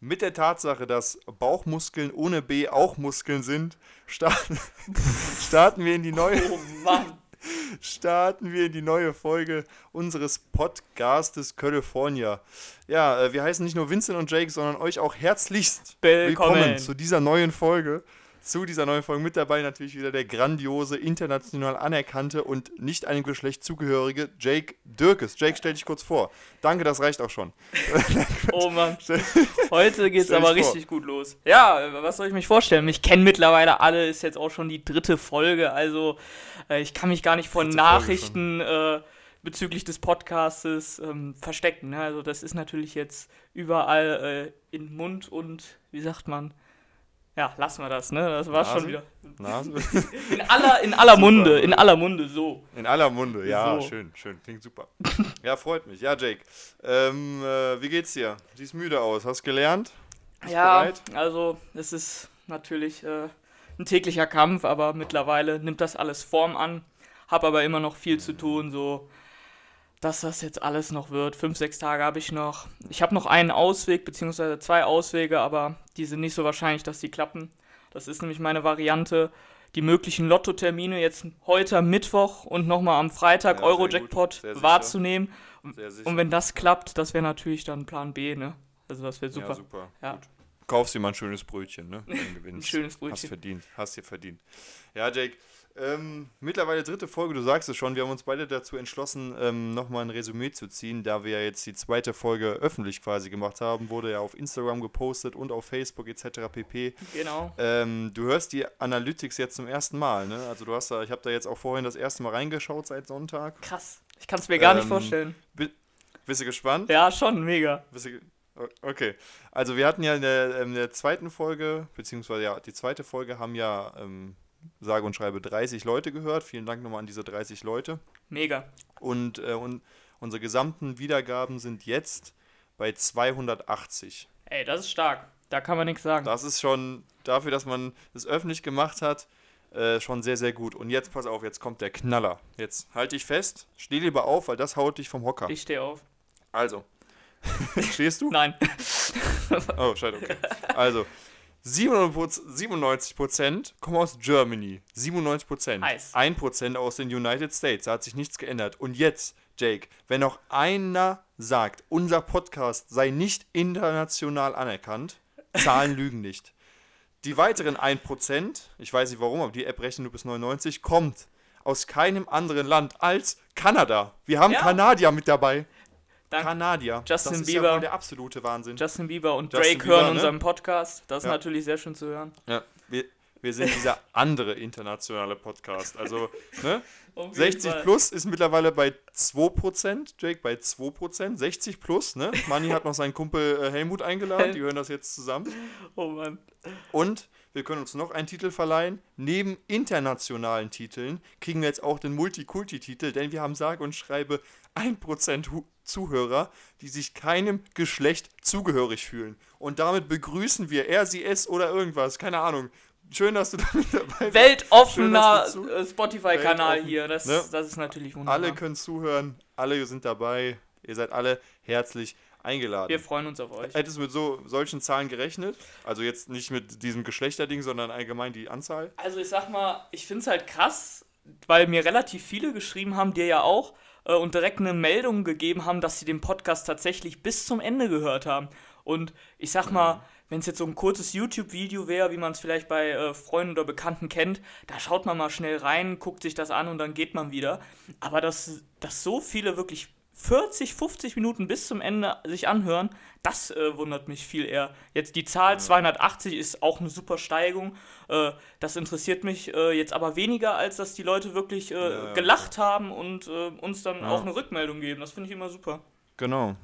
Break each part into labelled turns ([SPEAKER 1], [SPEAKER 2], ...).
[SPEAKER 1] mit der Tatsache, dass Bauchmuskeln ohne B auch Muskeln sind, starten, starten wir in die neue.
[SPEAKER 2] Oh Mann.
[SPEAKER 1] starten wir in die neue Folge unseres Podcastes California. Ja, äh, wir heißen nicht nur Vincent und Jake, sondern euch auch herzlichst
[SPEAKER 2] Willkommen.
[SPEAKER 1] zu dieser neuen Folge. Zu dieser neuen Folge mit dabei natürlich wieder der grandiose, international anerkannte und nicht einem Geschlecht zugehörige Jake Dirkes. Jake, stell dich kurz vor. Danke, das reicht auch schon.
[SPEAKER 2] Oh Mann. Heute geht's aber
[SPEAKER 1] vor.
[SPEAKER 2] richtig gut los. Ja, was soll ich mich vorstellen? Mich kennen mittlerweile alle, ist jetzt auch schon die dritte Folge, also äh, ich kann mich gar nicht
[SPEAKER 1] Folge
[SPEAKER 2] Nachrichten äh, bezüglich des Podcastes ähm, verstecken. Ne? Also das ist natürlich jetzt überall äh, in Mund und, wie sagt man, ja, lassen wir das, ne? Das war schon wieder. In aller, in aller
[SPEAKER 1] Super.
[SPEAKER 2] Munde, in aller Munde, so.
[SPEAKER 1] In aller Munde, ja,
[SPEAKER 2] So.
[SPEAKER 1] schön, schön, klingt super. Ja, freut mich. Ja, Jake, ähm, äh, wie geht's dir? Siehst müde aus, hast gelernt? Bist
[SPEAKER 2] Ja,
[SPEAKER 1] bereit?
[SPEAKER 2] also es ist natürlich äh, ein täglicher Kampf, aber mittlerweile nimmt das alles Form an. Hab aber immer noch viel zu tun, so dass das jetzt alles noch wird. Fünf, sechs Tage habe ich noch. Ich habe noch einen Ausweg, beziehungsweise zwei Auswege, aber die sind nicht so wahrscheinlich, dass die klappen. Das ist nämlich meine Variante. Die möglichen Lottotermine jetzt heute am Mittwoch und nochmal am Freitag
[SPEAKER 1] Ja,
[SPEAKER 2] Euro-Jackpot wahrzunehmen. Und wenn das klappt, das wäre natürlich dann Plan B, ne? Also das wäre super.
[SPEAKER 1] Ja, super.
[SPEAKER 2] Ja.
[SPEAKER 1] Gut. Kaufst dir mal ein schönes Brötchen, ne? Wenn du gewinnst.
[SPEAKER 2] Ein schönes
[SPEAKER 1] Hast
[SPEAKER 2] Brötchen.
[SPEAKER 1] verdient. Hast dir verdient. Ja, Jake. Ähm, mittlerweile dritte Folge, du sagst es schon, wir haben uns beide dazu entschlossen, ähm, nochmal ein Resümee zu ziehen, da wir ja jetzt die zweite Folge öffentlich quasi gemacht haben, wurde ja auf Instagram gepostet und auf Facebook etc. pp.
[SPEAKER 2] Genau.
[SPEAKER 1] Ähm, du hörst die Analytics jetzt zum ersten Mal, ne? Also du hast da, ich habe da jetzt auch vorhin das erste Mal reingeschaut seit Sonntag.
[SPEAKER 2] Krass. Ich kann es mir gar nicht
[SPEAKER 1] Ähm,
[SPEAKER 2] vorstellen.
[SPEAKER 1] Bist du gespannt?
[SPEAKER 2] Ja, schon, mega.
[SPEAKER 1] Bist du Okay. Also wir hatten ja in der, in der zweiten Folge, beziehungsweise ja, die zweite Folge haben ja ähm, sage und schreibe 30 Leute gehört. Vielen Dank nochmal an diese 30 Leute.
[SPEAKER 2] Mega.
[SPEAKER 1] Und, äh, und unsere gesamten Wiedergaben sind jetzt bei 280.
[SPEAKER 2] Ey, das ist stark. Da kann man nichts sagen.
[SPEAKER 1] Das ist schon dafür, dass man das öffentlich gemacht hat, äh, schon sehr, sehr gut. Und jetzt pass auf, jetzt kommt der Knaller. Jetzt halt dich fest, steh lieber auf, weil das haut dich vom Hocker.
[SPEAKER 2] Ich stehe auf.
[SPEAKER 1] Also. Stehst du?
[SPEAKER 2] Nein.
[SPEAKER 1] Oh, scheiße, okay. Also, 97 Prozent kommen aus Germany. 97 Prozent.
[SPEAKER 2] Nice.
[SPEAKER 1] 1 Prozent aus den United States. Da hat sich nichts geändert. Und jetzt, Jake, wenn noch einer sagt, unser Podcast sei nicht international anerkannt, Zahlen lügen nicht. Die weiteren 1 Prozent, ich weiß nicht warum, aber die App rechnet nur bis 99, kommt aus keinem anderen Land als Kanada. Wir haben
[SPEAKER 2] Ja.
[SPEAKER 1] Kanadier mit dabei.
[SPEAKER 2] Danke.
[SPEAKER 1] Kanadier.
[SPEAKER 2] Justin
[SPEAKER 1] das ist
[SPEAKER 2] Bieber.
[SPEAKER 1] ja wohl der absolute Wahnsinn.
[SPEAKER 2] Justin Bieber und
[SPEAKER 1] Justin
[SPEAKER 2] Drake
[SPEAKER 1] Bieber,
[SPEAKER 2] hören
[SPEAKER 1] ne?
[SPEAKER 2] unseren Podcast. Das ist
[SPEAKER 1] Ja.
[SPEAKER 2] natürlich sehr schön zu hören.
[SPEAKER 1] Ja, wir, wir sind dieser andere internationale Podcast. Also, ne?
[SPEAKER 2] Auf jeden
[SPEAKER 1] 60
[SPEAKER 2] Fall.
[SPEAKER 1] plus ist mittlerweile bei 2%, Jake bei 2%, 60 plus, ne? Manni hat noch seinen Kumpel äh, Helmut eingeladen, die hören das jetzt zusammen.
[SPEAKER 2] Oh Mann.
[SPEAKER 1] Und wir können uns noch einen Titel verleihen. Neben internationalen Titeln kriegen wir jetzt auch den Multikulti-Titel, denn wir haben sage und schreibe 1% Hu Zuhörer, die sich keinem Geschlecht zugehörig fühlen. Und damit begrüßen wir er, sie, es oder irgendwas, keine Ahnung. Schön, dass du damit dabei bist.
[SPEAKER 2] Weltoffener äh, Spotify-Kanal hier. Das,
[SPEAKER 1] ne?
[SPEAKER 2] das ist natürlich wunderbar.
[SPEAKER 1] Alle können zuhören, alle sind dabei. Ihr seid alle herzlich eingeladen.
[SPEAKER 2] Wir freuen uns auf euch.
[SPEAKER 1] Hättest du mit so solchen Zahlen gerechnet? Also jetzt nicht mit diesem Geschlechterding, sondern allgemein die Anzahl?
[SPEAKER 2] Also ich sag mal, ich finde es halt krass, weil mir relativ viele geschrieben haben, dir ja auch, äh, und direkt eine Meldung gegeben haben, dass sie den Podcast tatsächlich bis zum Ende gehört haben. Und ich sag mal, wenn es jetzt so ein kurzes YouTube-Video wäre, wie man es vielleicht bei äh, Freunden oder Bekannten kennt, da schaut man mal schnell rein, guckt sich das an und dann geht man wieder. Aber dass, dass so viele wirklich 40, 50 Minuten bis zum Ende sich anhören, das äh, wundert mich viel eher. Jetzt die Zahl 280 ist auch eine super Steigung. Äh, das interessiert mich äh, jetzt aber weniger, als dass die Leute wirklich äh, gelacht haben und äh, uns dann
[SPEAKER 1] Ja.
[SPEAKER 2] auch eine Rückmeldung geben. Das finde ich immer super.
[SPEAKER 1] Genau.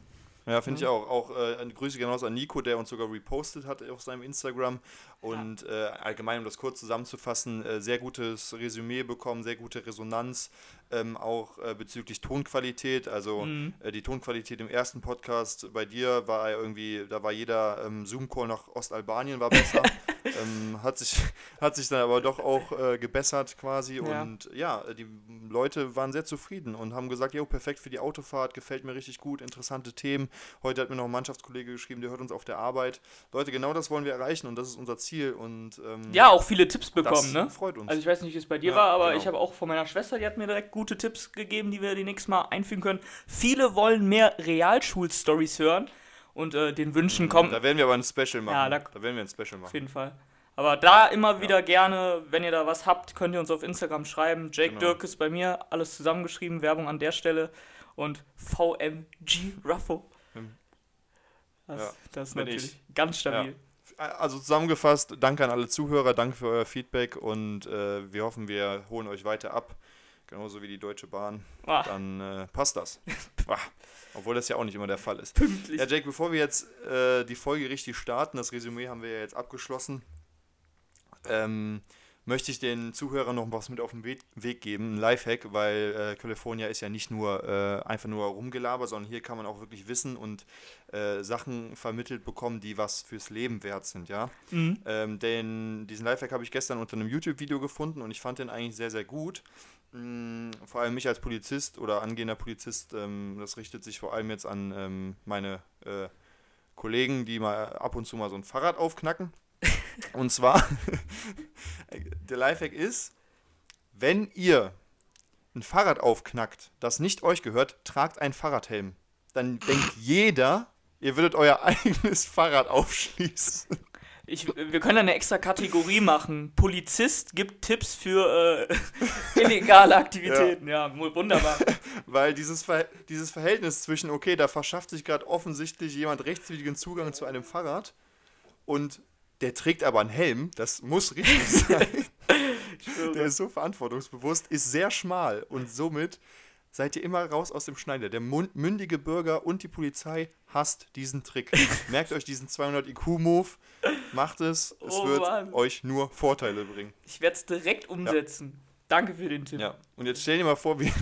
[SPEAKER 1] Ja, finde ich auch. Auch äh, Grüße genau an Nico, der uns sogar repostet hat auf seinem Instagram. Und äh, allgemein, um das kurz zusammenzufassen, äh, sehr gutes Resümee bekommen, sehr gute Resonanz, ähm, auch äh, bezüglich Tonqualität. Also
[SPEAKER 2] Mhm.
[SPEAKER 1] äh, die Tonqualität im ersten Podcast bei dir war irgendwie, da war jeder ähm, Zoom-Call nach Ostalbanien war besser. ähm, hat, sich, hat sich dann aber doch auch äh, gebessert quasi.
[SPEAKER 2] Ja.
[SPEAKER 1] Und ja, die Leute waren sehr zufrieden und haben gesagt, jo, perfekt für die Autofahrt, gefällt mir richtig gut, interessante Themen. Heute hat mir noch ein Mannschaftskollege geschrieben, der hört uns auf der Arbeit. Leute, genau das wollen wir erreichen und das ist unser Ziel. Und ähm,
[SPEAKER 2] Ja, auch viele Tipps bekommen,
[SPEAKER 1] das
[SPEAKER 2] ne?
[SPEAKER 1] freut uns.
[SPEAKER 2] Also ich weiß nicht, wie es bei dir
[SPEAKER 1] Ja,
[SPEAKER 2] war, aber
[SPEAKER 1] genau.
[SPEAKER 2] ich habe auch von meiner Schwester, die hat mir direkt gute Tipps gegeben, die wir die nächstes Mal einfügen können. Viele wollen mehr Realschul-Stories hören und äh, den Wünschen kommt
[SPEAKER 1] da werden wir aber ein Special machen.
[SPEAKER 2] Ja, da-
[SPEAKER 1] da werden wir ein Special
[SPEAKER 2] auf
[SPEAKER 1] machen.
[SPEAKER 2] jeden Fall. Aber da immer wieder gerne, wenn ihr da was habt, könnt ihr uns auf Instagram schreiben. Jake
[SPEAKER 1] Genau.
[SPEAKER 2] Dirk ist bei mir, alles zusammengeschrieben, Werbung an der Stelle. Und VMG Ruffo.
[SPEAKER 1] Hm.
[SPEAKER 2] Das,
[SPEAKER 1] Ja,
[SPEAKER 2] das ist natürlich
[SPEAKER 1] ich.
[SPEAKER 2] ganz stabil.
[SPEAKER 1] Also zusammengefasst, danke an alle Zuhörer, danke für euer Feedback und äh, wir hoffen, wir holen euch weiter ab. Genauso wie die Deutsche Bahn.
[SPEAKER 2] Ah,
[SPEAKER 1] Dann äh, passt das. Obwohl das ja auch nicht immer der Fall ist.
[SPEAKER 2] pünktlich.
[SPEAKER 1] Ja, Jake, bevor wir jetzt äh, die Folge richtig starten, das Resümee haben wir ja jetzt abgeschlossen, ähm, möchte ich den Zuhörern noch was mit auf den Weg, Weg geben, ein Lifehack, weil äh, California ist ja nicht nur äh, einfach nur rumgelaber, sondern hier kann man auch wirklich Wissen und äh, Sachen vermittelt bekommen, die was fürs Leben wert sind, ja.
[SPEAKER 2] Mhm.
[SPEAKER 1] Ähm, den, diesen Lifehack habe ich gestern unter einem YouTube-Video gefunden und ich fand den eigentlich sehr, sehr gut. Mm, vor allem mich als Polizist oder angehender Polizist, ähm, das richtet sich vor allem jetzt an ähm, meine äh, Kollegen, die mal ab und zu mal so ein Fahrrad aufknacken. und zwar, der Lifehack ist, wenn ihr ein Fahrrad aufknackt, das nicht euch gehört, tragt einen Fahrradhelm. Dann denkt jeder, ihr würdet euer eigenes Fahrrad aufschließen.
[SPEAKER 2] Ich, wir können eine extra Kategorie machen. Polizist gibt Tipps für äh, illegale Aktivitäten. Ja, mu- wunderbar.
[SPEAKER 1] Weil dieses, Ver dieses Verhältnis zwischen, okay, da verschafft sich gerade offensichtlich jemand rechtswidrigen Zugang zu einem Fahrrad und der trägt aber einen Helm, das muss richtig sein. der ist so verantwortungsbewusst, ist sehr schmal und somit seid ihr immer raus aus dem Schneider. Der mündige Bürger und die Polizei hasst diesen Trick. Merkt euch diesen 200 IQ-Move, macht es, es
[SPEAKER 2] Oh
[SPEAKER 1] wird
[SPEAKER 2] Mann.
[SPEAKER 1] euch nur Vorteile bringen.
[SPEAKER 2] Ich werde es direkt umsetzen. Danke für den Tipp.
[SPEAKER 1] Ja, und jetzt stell dir mal vor, wie,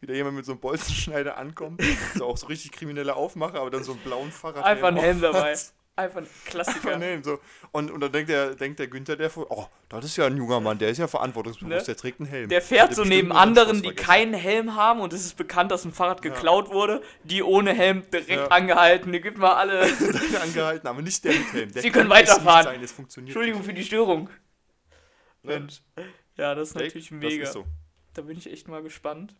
[SPEAKER 1] wie da jemand mit so einem Bolzenschneider ankommt, so auch so richtig kriminelle Aufmache, aber dann so einen blauen Fahrrad.
[SPEAKER 2] Einfach ein Helm dabei. Einfach ein Klassiker.
[SPEAKER 1] Helm, so. und, und dann denkt der, denkt der Günther, der oh, das ist ja ein junger Mann, der ist ja verantwortungsbewusst,
[SPEAKER 2] Ne?
[SPEAKER 1] der trägt einen Helm.
[SPEAKER 2] Der fährt
[SPEAKER 1] Hat
[SPEAKER 2] so neben anderen, die keinen Helm haben und es ist bekannt, dass ein Fahrrad geklaut wurde. Die ohne Helm direkt
[SPEAKER 1] Ja.
[SPEAKER 2] angehalten. Die gibt mal alle.
[SPEAKER 1] angehalten, aber nicht der mit Helm. Der
[SPEAKER 2] Sie können weiterfahren.
[SPEAKER 1] Sein.
[SPEAKER 2] Entschuldigung für die Störung. Mensch. Ja, das ist
[SPEAKER 1] Jake,
[SPEAKER 2] natürlich mega.
[SPEAKER 1] so.
[SPEAKER 2] Da bin ich echt mal gespannt.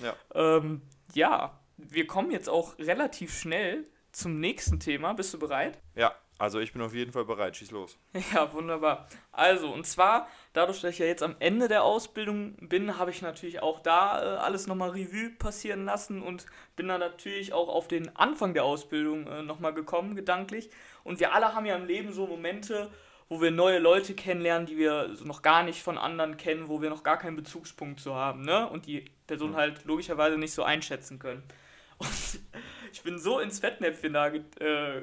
[SPEAKER 1] Ja.
[SPEAKER 2] Ähm, ja, wir kommen jetzt auch relativ schnell zum nächsten Thema. Bist du bereit?
[SPEAKER 1] ja, also ich bin auf jeden Fall bereit, schieß los.
[SPEAKER 2] Ja, wunderbar. Also, und zwar, dadurch, dass ich ja jetzt am Ende der Ausbildung bin, habe ich natürlich auch da äh, alles nochmal Revue passieren lassen und bin dann natürlich auch auf den Anfang der Ausbildung äh, nochmal gekommen, gedanklich. Und wir alle haben ja im Leben so Momente, wo wir neue Leute kennenlernen, die wir noch gar nicht von anderen kennen, wo wir noch gar keinen Bezugspunkt zu haben, ne? Und die Person halt logischerweise nicht so einschätzen können. Und ich bin so ins Fettnäpfchen da get- äh,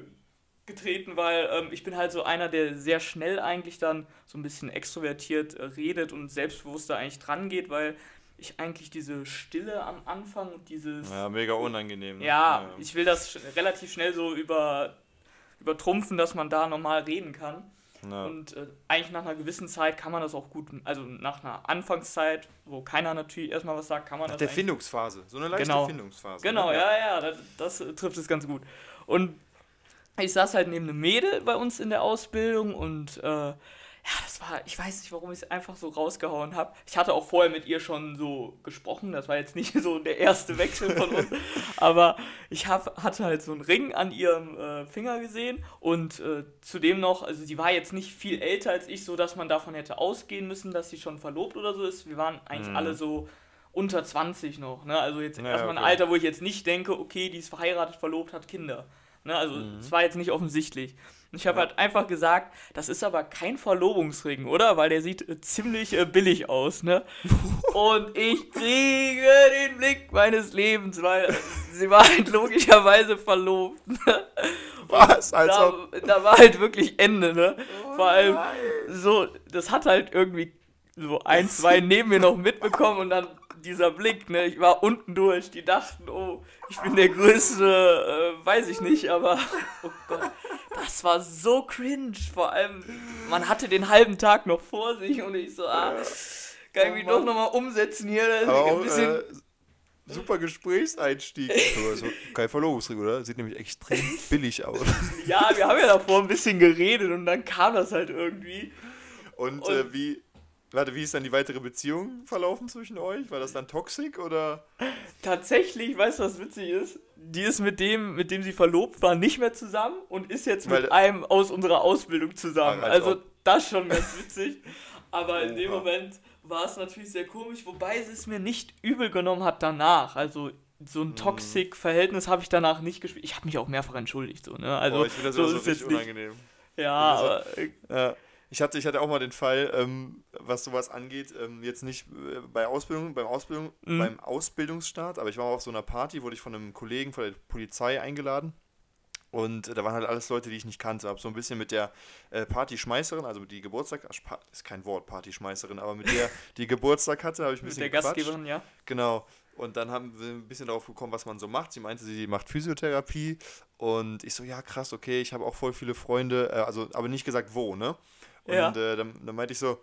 [SPEAKER 2] getreten, weil ähm, ich bin halt so einer, der sehr schnell eigentlich dann so ein bisschen extrovertiert äh, redet und selbstbewusster eigentlich dran geht, weil ich eigentlich diese Stille am Anfang und dieses
[SPEAKER 1] Ja, mega unangenehm. ne?
[SPEAKER 2] ja, ich will das relativ schnell so über übertrumpfen, dass man da normal reden kann.
[SPEAKER 1] Ja.
[SPEAKER 2] Und äh, eigentlich nach einer gewissen Zeit kann man das auch gut, also nach einer Anfangszeit, wo keiner natürlich erstmal was sagt, kann man
[SPEAKER 1] Nach
[SPEAKER 2] das
[SPEAKER 1] der Findungsphase, so eine leichte
[SPEAKER 2] Genau.
[SPEAKER 1] Findungsphase.
[SPEAKER 2] Genau,
[SPEAKER 1] ne?
[SPEAKER 2] ja, ja, das, das äh, trifft es ganz gut. Und ich saß halt neben einem Mädel bei uns in der Ausbildung und äh, ja, das war, ich weiß nicht, warum ich es einfach so rausgehauen habe. Ich hatte auch vorher mit ihr schon so gesprochen, das war jetzt nicht so der erste Wechsel von uns, aber ich hab, hatte halt so einen Ring an ihrem äh, Finger gesehen und äh, zudem noch, also sie war jetzt nicht viel älter als ich, so dass man davon hätte ausgehen müssen, dass sie schon verlobt oder so ist. Wir waren eigentlich
[SPEAKER 1] Mhm.
[SPEAKER 2] alle so unter 20 noch, ne? Also jetzt
[SPEAKER 1] Ja,
[SPEAKER 2] erstmal ein
[SPEAKER 1] okay.
[SPEAKER 2] Alter, wo ich jetzt nicht denke, okay, die ist verheiratet, verlobt, hat Kinder. Ne? Also es war jetzt nicht offensichtlich. Und ich habe.
[SPEAKER 1] Ja.
[SPEAKER 2] halt einfach gesagt, das ist aber kein Verlobungsring, oder? Weil der sieht äh, ziemlich äh, billig aus, ne? Und ich kriege den Blick meines Lebens, weil äh, sie war halt logischerweise verlobt. Ne?
[SPEAKER 1] Was? Als ob.
[SPEAKER 2] Da, da war halt wirklich Ende, ne?
[SPEAKER 1] Oh
[SPEAKER 2] Vor allem so, das hat halt irgendwie so ein, zwei neben mir noch mitbekommen und dann dieser Blick, ne? Ich war unten durch, die dachten, oh, ich bin der größte, äh, weiß ich nicht, aber oh Gott, das war so cringe. Vor allem, man hatte den halben Tag noch vor sich und ich so, ah, kann ich mich doch nochmal umsetzen hier. Das
[SPEAKER 1] Aber
[SPEAKER 2] ein
[SPEAKER 1] auch,
[SPEAKER 2] bisschen,
[SPEAKER 1] äh, super Gesprächseinstieg. So kein Verlobungsring, oder? Sieht nämlich extrem billig aus.
[SPEAKER 2] ja, wir haben ja davor ein bisschen geredet und dann kam das halt irgendwie.
[SPEAKER 1] Und,
[SPEAKER 2] Und-
[SPEAKER 1] äh, wie, warte, wie ist dann die weitere Beziehung verlaufen zwischen euch? War das dann toxisch oder?
[SPEAKER 2] Tatsächlich, weißt du, was witzig ist? Die ist mit dem, mit dem sie verlobt war, nicht mehr zusammen und ist jetzt
[SPEAKER 1] Weil-
[SPEAKER 2] mit einem aus unserer Ausbildung zusammen.
[SPEAKER 1] Ach, als
[SPEAKER 2] also
[SPEAKER 1] ob.
[SPEAKER 2] das schon ganz witzig. Aber in dem
[SPEAKER 1] Oha.
[SPEAKER 2] Moment war es natürlich sehr komisch, wobei sie es mir nicht übel genommen hat danach. Also so
[SPEAKER 1] Mhm.
[SPEAKER 2] ein Toxic-Verhältnis habe ich danach nicht gespielt. Ich habe mich auch mehrfach entschuldigt, so, ne? Also
[SPEAKER 1] Boah, ich finde das
[SPEAKER 2] so
[SPEAKER 1] so
[SPEAKER 2] ist jetzt nicht.
[SPEAKER 1] unangenehm.
[SPEAKER 2] Ja,
[SPEAKER 1] Also-
[SPEAKER 2] aber äh,
[SPEAKER 1] Ja. Ich hatte, ich hatte auch mal den Fall, ähm, was sowas angeht, ähm, jetzt nicht äh, bei Ausbildung, beim Ausbildung,
[SPEAKER 2] Mhm.
[SPEAKER 1] beim Ausbildungsstart, aber ich war auf so einer Party, wurde ich von einem Kollegen von der Polizei eingeladen. Und äh, da waren halt alles Leute, die ich nicht kannte. Hab so ein bisschen mit der äh, Partyschmeißerin, also die Geburtstag, ist kein Wort, Partyschmeißerin, aber mit der, die Geburtstag hatte, habe ich ein
[SPEAKER 2] mit
[SPEAKER 1] bisschen
[SPEAKER 2] der
[SPEAKER 1] gequatscht.
[SPEAKER 2] Gastgeberin, ja.
[SPEAKER 1] Genau. Und dann haben wir ein bisschen darauf gekommen, was man so macht. Sie meinte, sie macht Physiotherapie. Und ich so, ja, krass, okay, ich habe auch voll viele Freunde, äh, also aber nicht gesagt wo, ne? Und
[SPEAKER 2] Ja.
[SPEAKER 1] äh, dann, dann meinte ich so,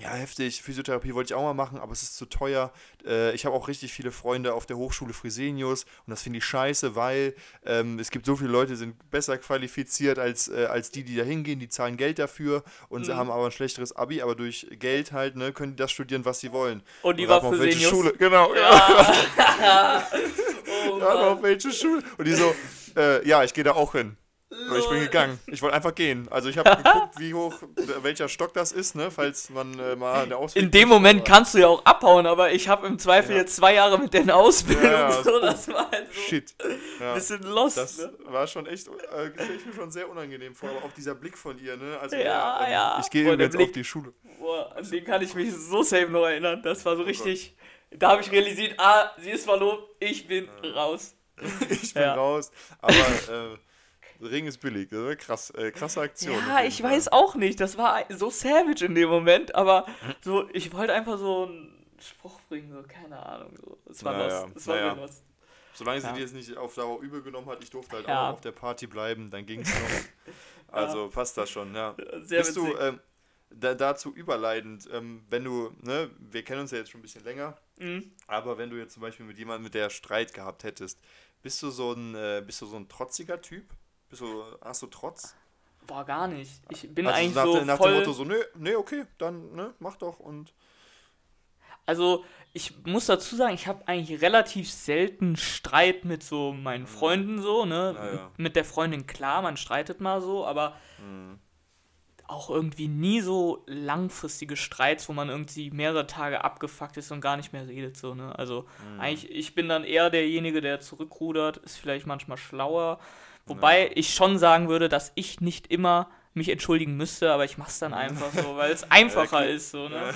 [SPEAKER 1] ja, heftig, Physiotherapie wollte ich auch mal machen, aber es ist zu teuer. Äh, ich habe auch richtig viele Freunde auf der Hochschule Fresenius und das finde ich scheiße, weil ähm, es gibt so viele Leute, die sind besser qualifiziert als, äh, als die, die da hingehen, die zahlen Geld dafür und sie
[SPEAKER 2] Mhm.
[SPEAKER 1] haben aber ein schlechteres Abi, aber durch Geld halt, ne, können die das studieren, was sie wollen.
[SPEAKER 2] Und die
[SPEAKER 1] Und
[SPEAKER 2] war
[SPEAKER 1] auf welche
[SPEAKER 2] Fresenius.
[SPEAKER 1] Schule, genau, ja.
[SPEAKER 2] Ja. oh,
[SPEAKER 1] aber
[SPEAKER 2] Mann.
[SPEAKER 1] auf welche Schule? Und die so, äh, ja, ich gehe da auch hin. Und ich bin gegangen. Ich wollte einfach gehen. Also ich habe geguckt, wie hoch, welcher Stock das ist, ne, falls man äh, mal eine Ausbildung...
[SPEAKER 2] In dem Moment kannst du ja auch abhauen, aber ich habe im Zweifel
[SPEAKER 1] Ja.
[SPEAKER 2] jetzt zwei Jahre mit denen Ausbildung.
[SPEAKER 1] Ja, ja,
[SPEAKER 2] so,
[SPEAKER 1] oh,
[SPEAKER 2] das war halt so
[SPEAKER 1] Shit. Ja.
[SPEAKER 2] bisschen lost.
[SPEAKER 1] Das
[SPEAKER 2] ne?
[SPEAKER 1] war schon echt, äh, ich mir schon sehr unangenehm vor, aber auch dieser Blick von ihr, ne? Also,
[SPEAKER 2] Ja,
[SPEAKER 1] ähm,
[SPEAKER 2] ja.
[SPEAKER 1] Ich gehe
[SPEAKER 2] der
[SPEAKER 1] übrigens auf
[SPEAKER 2] Blick.
[SPEAKER 1] die Schule.
[SPEAKER 2] Boah, an den kann ich mich so safe noch erinnern. Das war so
[SPEAKER 1] Oh
[SPEAKER 2] richtig. Da habe ich realisiert, ah, sie ist verlobt, ich bin raus.
[SPEAKER 1] Ich bin raus. Aber äh, Ring ist billig? Krass, äh, krasse Aktion.
[SPEAKER 2] Ja, ich
[SPEAKER 1] Fall.
[SPEAKER 2] weiß auch nicht. Das war so savage in dem Moment, aber so, ich wollte einfach so einen Spruch bringen, so, keine Ahnung. So. Es war
[SPEAKER 1] Naja,
[SPEAKER 2] lost. Es war
[SPEAKER 1] naja.
[SPEAKER 2] lost.
[SPEAKER 1] Solange sie
[SPEAKER 2] Ja.
[SPEAKER 1] dir jetzt nicht auf Dauer übel genommen hat, ich durfte halt
[SPEAKER 2] Ja.
[SPEAKER 1] auch auf der Party bleiben, dann ging es noch. Also passt das schon, ja.
[SPEAKER 2] Sehr
[SPEAKER 1] Bist du
[SPEAKER 2] witzig.
[SPEAKER 1] ähm, da, dazu überleitend, ähm, wenn du, ne, wir kennen uns ja jetzt schon ein bisschen länger,
[SPEAKER 2] Mhm.
[SPEAKER 1] aber wenn du jetzt zum Beispiel mit jemandem, mit der Streit gehabt hättest, bist du so ein, äh, bist du so ein trotziger Typ? Bist du, hast du Trotz?
[SPEAKER 2] Boah, gar nicht. Ich bin
[SPEAKER 1] Also
[SPEAKER 2] eigentlich
[SPEAKER 1] nach,
[SPEAKER 2] so
[SPEAKER 1] nach
[SPEAKER 2] voll...
[SPEAKER 1] dem Motto so, nee, nee, okay, dann, ne, mach doch und.
[SPEAKER 2] Also, ich muss dazu sagen, ich habe eigentlich relativ selten Streit mit so meinen Freunden so, ne?
[SPEAKER 1] Ja.
[SPEAKER 2] Mit der Freundin klar, man streitet mal so, aber
[SPEAKER 1] Mhm.
[SPEAKER 2] auch irgendwie nie so langfristige Streits, wo man irgendwie mehrere Tage abgefuckt ist und gar nicht mehr redet so, ne? Also,
[SPEAKER 1] Mhm.
[SPEAKER 2] eigentlich ich bin dann eher derjenige, der zurückrudert, ist vielleicht manchmal schlauer, wobei ich schon sagen würde, dass ich nicht immer mich entschuldigen müsste, aber ich mach's dann einfach so, weil es einfacher
[SPEAKER 1] klar.
[SPEAKER 2] ist so, ne?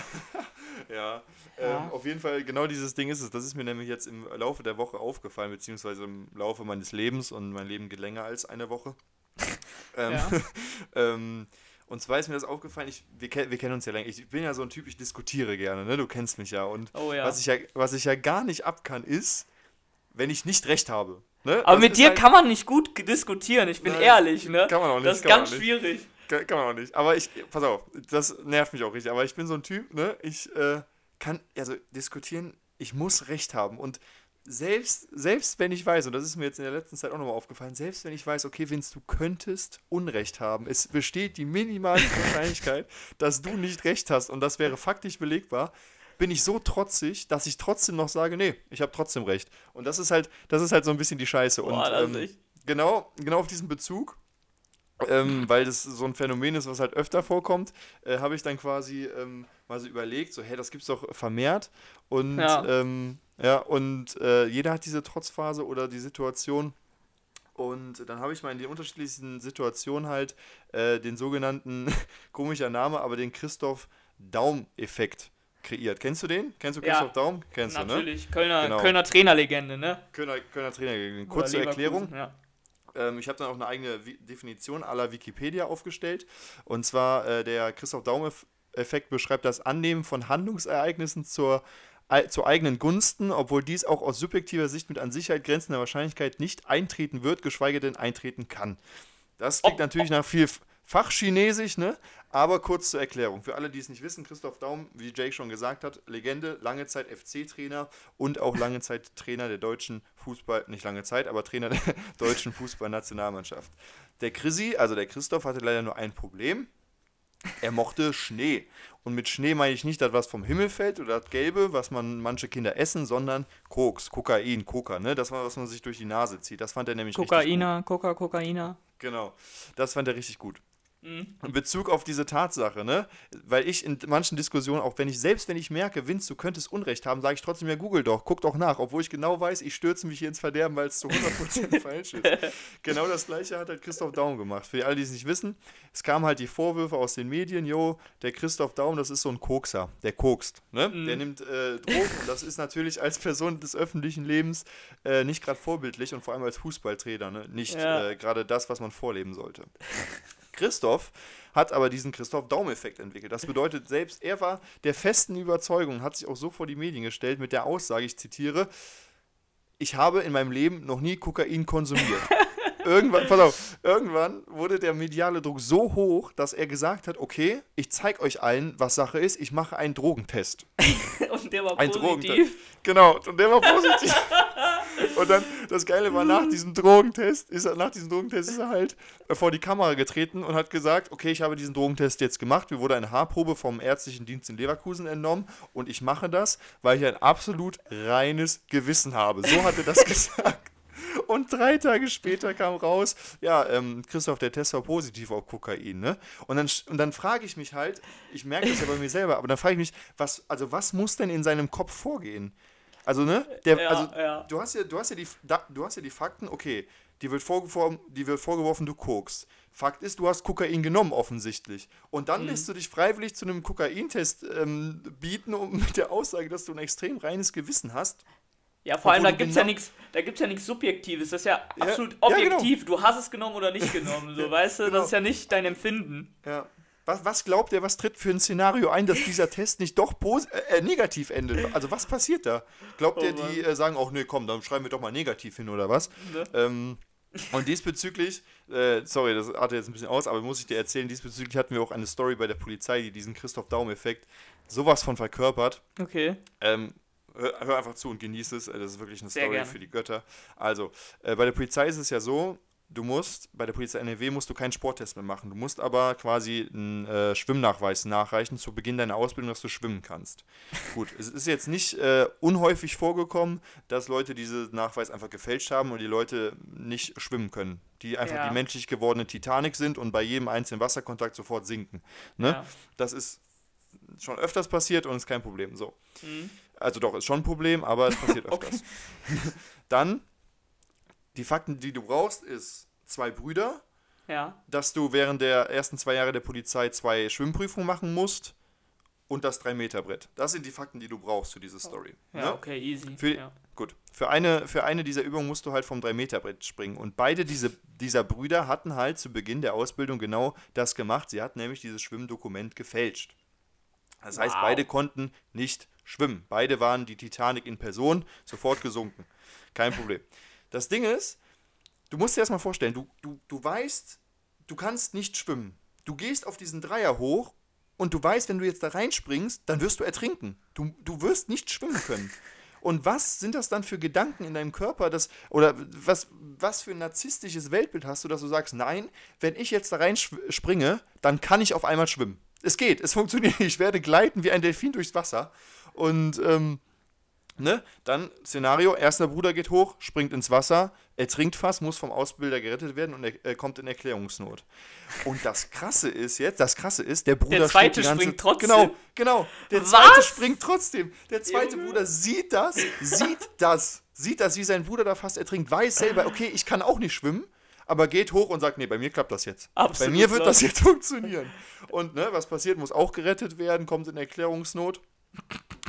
[SPEAKER 1] Ja,
[SPEAKER 2] Ja.
[SPEAKER 1] Ähm, auf jeden Fall genau dieses Ding ist es. Das ist mir nämlich jetzt im Laufe der Woche aufgefallen, beziehungsweise im Laufe meines Lebens und mein Leben geht länger als eine Woche. ähm,
[SPEAKER 2] Ja.
[SPEAKER 1] ähm, und zwar ist mir das aufgefallen, ich, wir, wir kennen uns ja länger. Ich bin ja so ein Typ, ich diskutiere gerne, ne? Du kennst mich ja. Und
[SPEAKER 2] Oh ja.
[SPEAKER 1] was, ich ja, was ich ja gar nicht ab kann, ist, wenn ich nicht recht habe. Ne?
[SPEAKER 2] Aber
[SPEAKER 1] Das
[SPEAKER 2] mit
[SPEAKER 1] ist
[SPEAKER 2] dir
[SPEAKER 1] halt-
[SPEAKER 2] kann man nicht gut diskutieren, ich bin
[SPEAKER 1] Nein,
[SPEAKER 2] ehrlich, ne?
[SPEAKER 1] kann man auch nicht,
[SPEAKER 2] Das ist ganz schwierig.
[SPEAKER 1] Kann, kann man auch nicht. Aber ich, pass auf, das nervt mich auch richtig. Aber ich bin so ein Typ, ne? Ich äh, kann, also diskutieren, ich muss Recht haben. Und selbst, selbst wenn ich weiß, und das ist mir jetzt in der letzten Zeit auch nochmal aufgefallen, selbst wenn ich weiß, okay, Vince, du könntest Unrecht haben, es besteht die minimale Wahrscheinlichkeit, dass du nicht Recht hast und das wäre faktisch belegbar, bin ich so trotzig, dass ich trotzdem noch sage, nee, ich habe trotzdem Recht. Und das ist halt, das ist halt so ein bisschen die Scheiße.
[SPEAKER 2] Boah,
[SPEAKER 1] und
[SPEAKER 2] das
[SPEAKER 1] ähm, genau, genau auf diesen Bezug, ähm, weil das so ein Phänomen ist, was halt öfter vorkommt, äh, habe ich dann quasi ähm, mal so überlegt, so, hey, das gibt's doch vermehrt. Und
[SPEAKER 2] Ja.
[SPEAKER 1] ähm, ja, und äh, jeder hat diese Trotzphase oder die Situation. Und dann habe ich mal in den unterschiedlichsten Situationen halt äh, den sogenannten, komischer Name, aber den Christoph Daum-Effekt kreiert. Kennst du den? Kennst du
[SPEAKER 2] Ja,
[SPEAKER 1] Christoph Daum? Kennst du, ne?
[SPEAKER 2] Natürlich, Kölner,
[SPEAKER 1] Genau.
[SPEAKER 2] Kölner Trainerlegende, ne?
[SPEAKER 1] Kölner, Kölner Trainer.
[SPEAKER 2] Oder
[SPEAKER 1] Kurze Erklärung.
[SPEAKER 2] Ja.
[SPEAKER 1] Ähm, ich habe dann auch eine eigene Definition aller Wikipedia aufgestellt. Und zwar äh, der Christoph Daum-Effekt beschreibt das Annehmen von Handlungsereignissen zur zu eigenen Gunsten, obwohl dies auch aus subjektiver Sicht mit an Sicherheit grenzender Wahrscheinlichkeit nicht eintreten wird, geschweige denn eintreten kann. Das klingt
[SPEAKER 2] Ob-
[SPEAKER 1] natürlich nach viel Fachchinesisch, ne? Aber kurz zur Erklärung. Für alle, die es nicht wissen, Christoph Daum, wie Jake schon gesagt hat, Legende, lange Zeit FC-Trainer und auch lange Zeit Trainer der deutschen Fußball, nicht lange Zeit, aber Trainer der deutschen Fußballnationalmannschaft. Der Chrissy, also der Christoph, hatte leider nur ein Problem. Er mochte Schnee. Und mit Schnee meine ich nicht das, was vom Himmel fällt oder das Gelbe, was man manche Kinder essen, sondern Koks, Kokain, Coca, ne? Das war, was man sich durch die Nase zieht. Das fand er nämlich richtig gut.
[SPEAKER 2] Kokaina, Coca, Kokaina.
[SPEAKER 1] Genau. Das fand er richtig gut.
[SPEAKER 2] Mhm.
[SPEAKER 1] In Bezug auf diese Tatsache, ne? Weil ich in manchen Diskussionen, auch wenn ich, selbst wenn ich merke, Vince, du könntest Unrecht haben, sage ich trotzdem, ja, google doch, guck doch nach, obwohl ich genau weiß, ich stürze mich hier ins Verderben, weil es zu 100% falsch ist. Genau das gleiche hat halt Christoph Daum gemacht. Für alle, die es nicht wissen, es kamen halt die Vorwürfe aus den Medien, jo, der Christoph Daum, das ist so ein Kokser, der kokst, ne? Der nimmt äh, Drogen und das ist natürlich als Person des öffentlichen Lebens äh, nicht gerade vorbildlich und vor allem als Fußballtrainer, ne? Nicht
[SPEAKER 2] Ja.
[SPEAKER 1] äh, gerade das, was man vorleben sollte. Christoph hat aber diesen Christoph-Daum-Effekt entwickelt. Das bedeutet, selbst er war der festen Überzeugung, hat sich auch so vor die Medien gestellt mit der Aussage, ich zitiere, ich habe in meinem Leben noch nie Kokain konsumiert. irgendwann, pass auf, irgendwann wurde der mediale Druck so hoch, dass er gesagt hat, okay, ich zeige euch allen, was Sache ist, ich mache einen Drogentest.
[SPEAKER 2] Und der war
[SPEAKER 1] Ein
[SPEAKER 2] positiv.
[SPEAKER 1] Drogentest. Genau, und der war positiv. und dann, das Geile war, nach diesem Drogentest ist er, nach diesem Drogentest ist er halt vor die Kamera getreten und hat gesagt, okay, ich habe diesen Drogentest jetzt gemacht. Mir wurde eine Haarprobe vom ärztlichen Dienst in Leverkusen entnommen und ich mache das, weil ich ein absolut reines Gewissen habe. So hat er das gesagt. Und drei Tage später kam raus, ja, ähm, Christoph, der Test war positiv auf Kokain, ne? Und dann, und dann frage ich mich halt, ich merke das ja bei mir selber, aber dann frage ich mich, was, also was muss denn in seinem Kopf vorgehen? Also, ne? Der,
[SPEAKER 2] Ja,
[SPEAKER 1] also,
[SPEAKER 2] ja.
[SPEAKER 1] Du, hast ja, du, hast ja die, du hast ja die Fakten, okay, die wird, vorgeworfen, die wird vorgeworfen, du kokst. Fakt ist, du hast Kokain genommen, offensichtlich. Und
[SPEAKER 2] Mhm.
[SPEAKER 1] dann lässt du dich freiwillig zu einem Kokaintest ähm, bieten, um mit der Aussage, dass du ein extrem reines Gewissen hast.
[SPEAKER 2] Ja, vor allem, da
[SPEAKER 1] du
[SPEAKER 2] gibt's ja
[SPEAKER 1] genau-
[SPEAKER 2] nichts, da gibt's ja nichts Subjektives. Das ist ja
[SPEAKER 1] Ja,
[SPEAKER 2] absolut
[SPEAKER 1] genau.
[SPEAKER 2] objektiv. Du hast es genommen oder nicht genommen. So, weißt du,
[SPEAKER 1] Genau.
[SPEAKER 2] das ist ja nicht dein Empfinden.
[SPEAKER 1] Ja. Was, was glaubt er, was tritt für ein Szenario ein, dass dieser Test nicht doch pos äh, äh, negativ endet? Also was passiert da? Glaubt
[SPEAKER 2] Oh
[SPEAKER 1] er, die äh, sagen, ach nee, komm, dann schreiben wir doch mal negativ hin oder was?
[SPEAKER 2] Ne?
[SPEAKER 1] Ähm, und diesbezüglich, äh, sorry, das artet jetzt ein bisschen aus, aber muss ich dir erzählen, diesbezüglich hatten wir auch eine Story bei der Polizei, die diesen Christoph Daum-Effekt sowas von verkörpert.
[SPEAKER 2] Okay.
[SPEAKER 1] Ähm, hör, hör einfach zu und genieß es. äh, Das ist wirklich eine
[SPEAKER 2] Sehr
[SPEAKER 1] Story
[SPEAKER 2] gerne.
[SPEAKER 1] für die Götter. Also, äh, bei der Polizei ist es ja so, du musst, bei der Polizei NRW musst du keinen Sporttest mehr machen. Du musst aber quasi einen äh, Schwimmnachweis nachreichen zu Beginn deiner Ausbildung, dass du schwimmen kannst. Gut, es ist jetzt nicht äh, unhäufig vorgekommen, dass Leute diesen Nachweis einfach gefälscht haben und die Leute nicht schwimmen können. Die einfach
[SPEAKER 2] Ja.
[SPEAKER 1] die menschlich gewordene Titanic sind und bei jedem einzelnen Wasserkontakt sofort sinken. Ne?
[SPEAKER 2] Ja.
[SPEAKER 1] Das ist schon öfters passiert und ist kein Problem. So.
[SPEAKER 2] Mhm.
[SPEAKER 1] Also doch, ist schon ein Problem, aber es passiert öfters. Dann, die Fakten, die du brauchst, ist zwei Brüder,
[SPEAKER 2] Ja.
[SPEAKER 1] dass du während der ersten zwei Jahre der Polizei zwei Schwimmprüfungen machen musst und das 3-Meter-Brett. Das sind die Fakten, die du brauchst für diese Story.
[SPEAKER 2] Ja,
[SPEAKER 1] ne?
[SPEAKER 2] okay, easy.
[SPEAKER 1] Für,
[SPEAKER 2] ja.
[SPEAKER 1] Gut. Für eine, für eine dieser Übungen musst du halt vom 3-Meter-Brett springen. Und beide diese, dieser Brüder hatten halt zu Beginn der Ausbildung genau das gemacht. Sie hatten nämlich dieses Schwimmdokument gefälscht. Das heißt,
[SPEAKER 2] Wow.
[SPEAKER 1] beide konnten nicht schwimmen. Beide waren die Titanic in Person, sofort gesunken. Kein Problem. Das Ding ist, du musst dir erstmal vorstellen, du, du, du weißt, du kannst nicht schwimmen. Du gehst auf diesen Dreier hoch und du weißt, wenn du jetzt da reinspringst, dann wirst du ertrinken. Du, du wirst nicht schwimmen können. Und was sind das dann für Gedanken in deinem Körper, dass, oder was, was für ein narzisstisches Weltbild hast du, dass du sagst, nein, wenn ich jetzt da reinspringe, dann kann ich auf einmal schwimmen. Es geht, es funktioniert. Ich werde gleiten wie ein Delfin durchs Wasser. Und ähm, ne, dann Szenario, erster Bruder geht hoch, springt ins Wasser, ertrinkt fast, muss vom Ausbilder gerettet werden und er äh, kommt in Erklärungsnot. Und das Krasse ist jetzt, das Krasse ist, der Bruder
[SPEAKER 2] Der zweite
[SPEAKER 1] ganze,
[SPEAKER 2] springt trotzdem.
[SPEAKER 1] Genau, genau. Der
[SPEAKER 2] Was?
[SPEAKER 1] zweite springt trotzdem. Der zweite
[SPEAKER 2] Junge.
[SPEAKER 1] Bruder sieht das, sieht das, sieht das, wie sein Bruder da fast ertrinkt, weiß selber, okay, ich kann auch nicht schwimmen, aber geht hoch und sagt, nee, bei mir klappt das jetzt.
[SPEAKER 2] Absolut
[SPEAKER 1] bei mir wird
[SPEAKER 2] klar.
[SPEAKER 1] das jetzt funktionieren. Und ne, was passiert, muss auch gerettet werden, kommt in Erklärungsnot.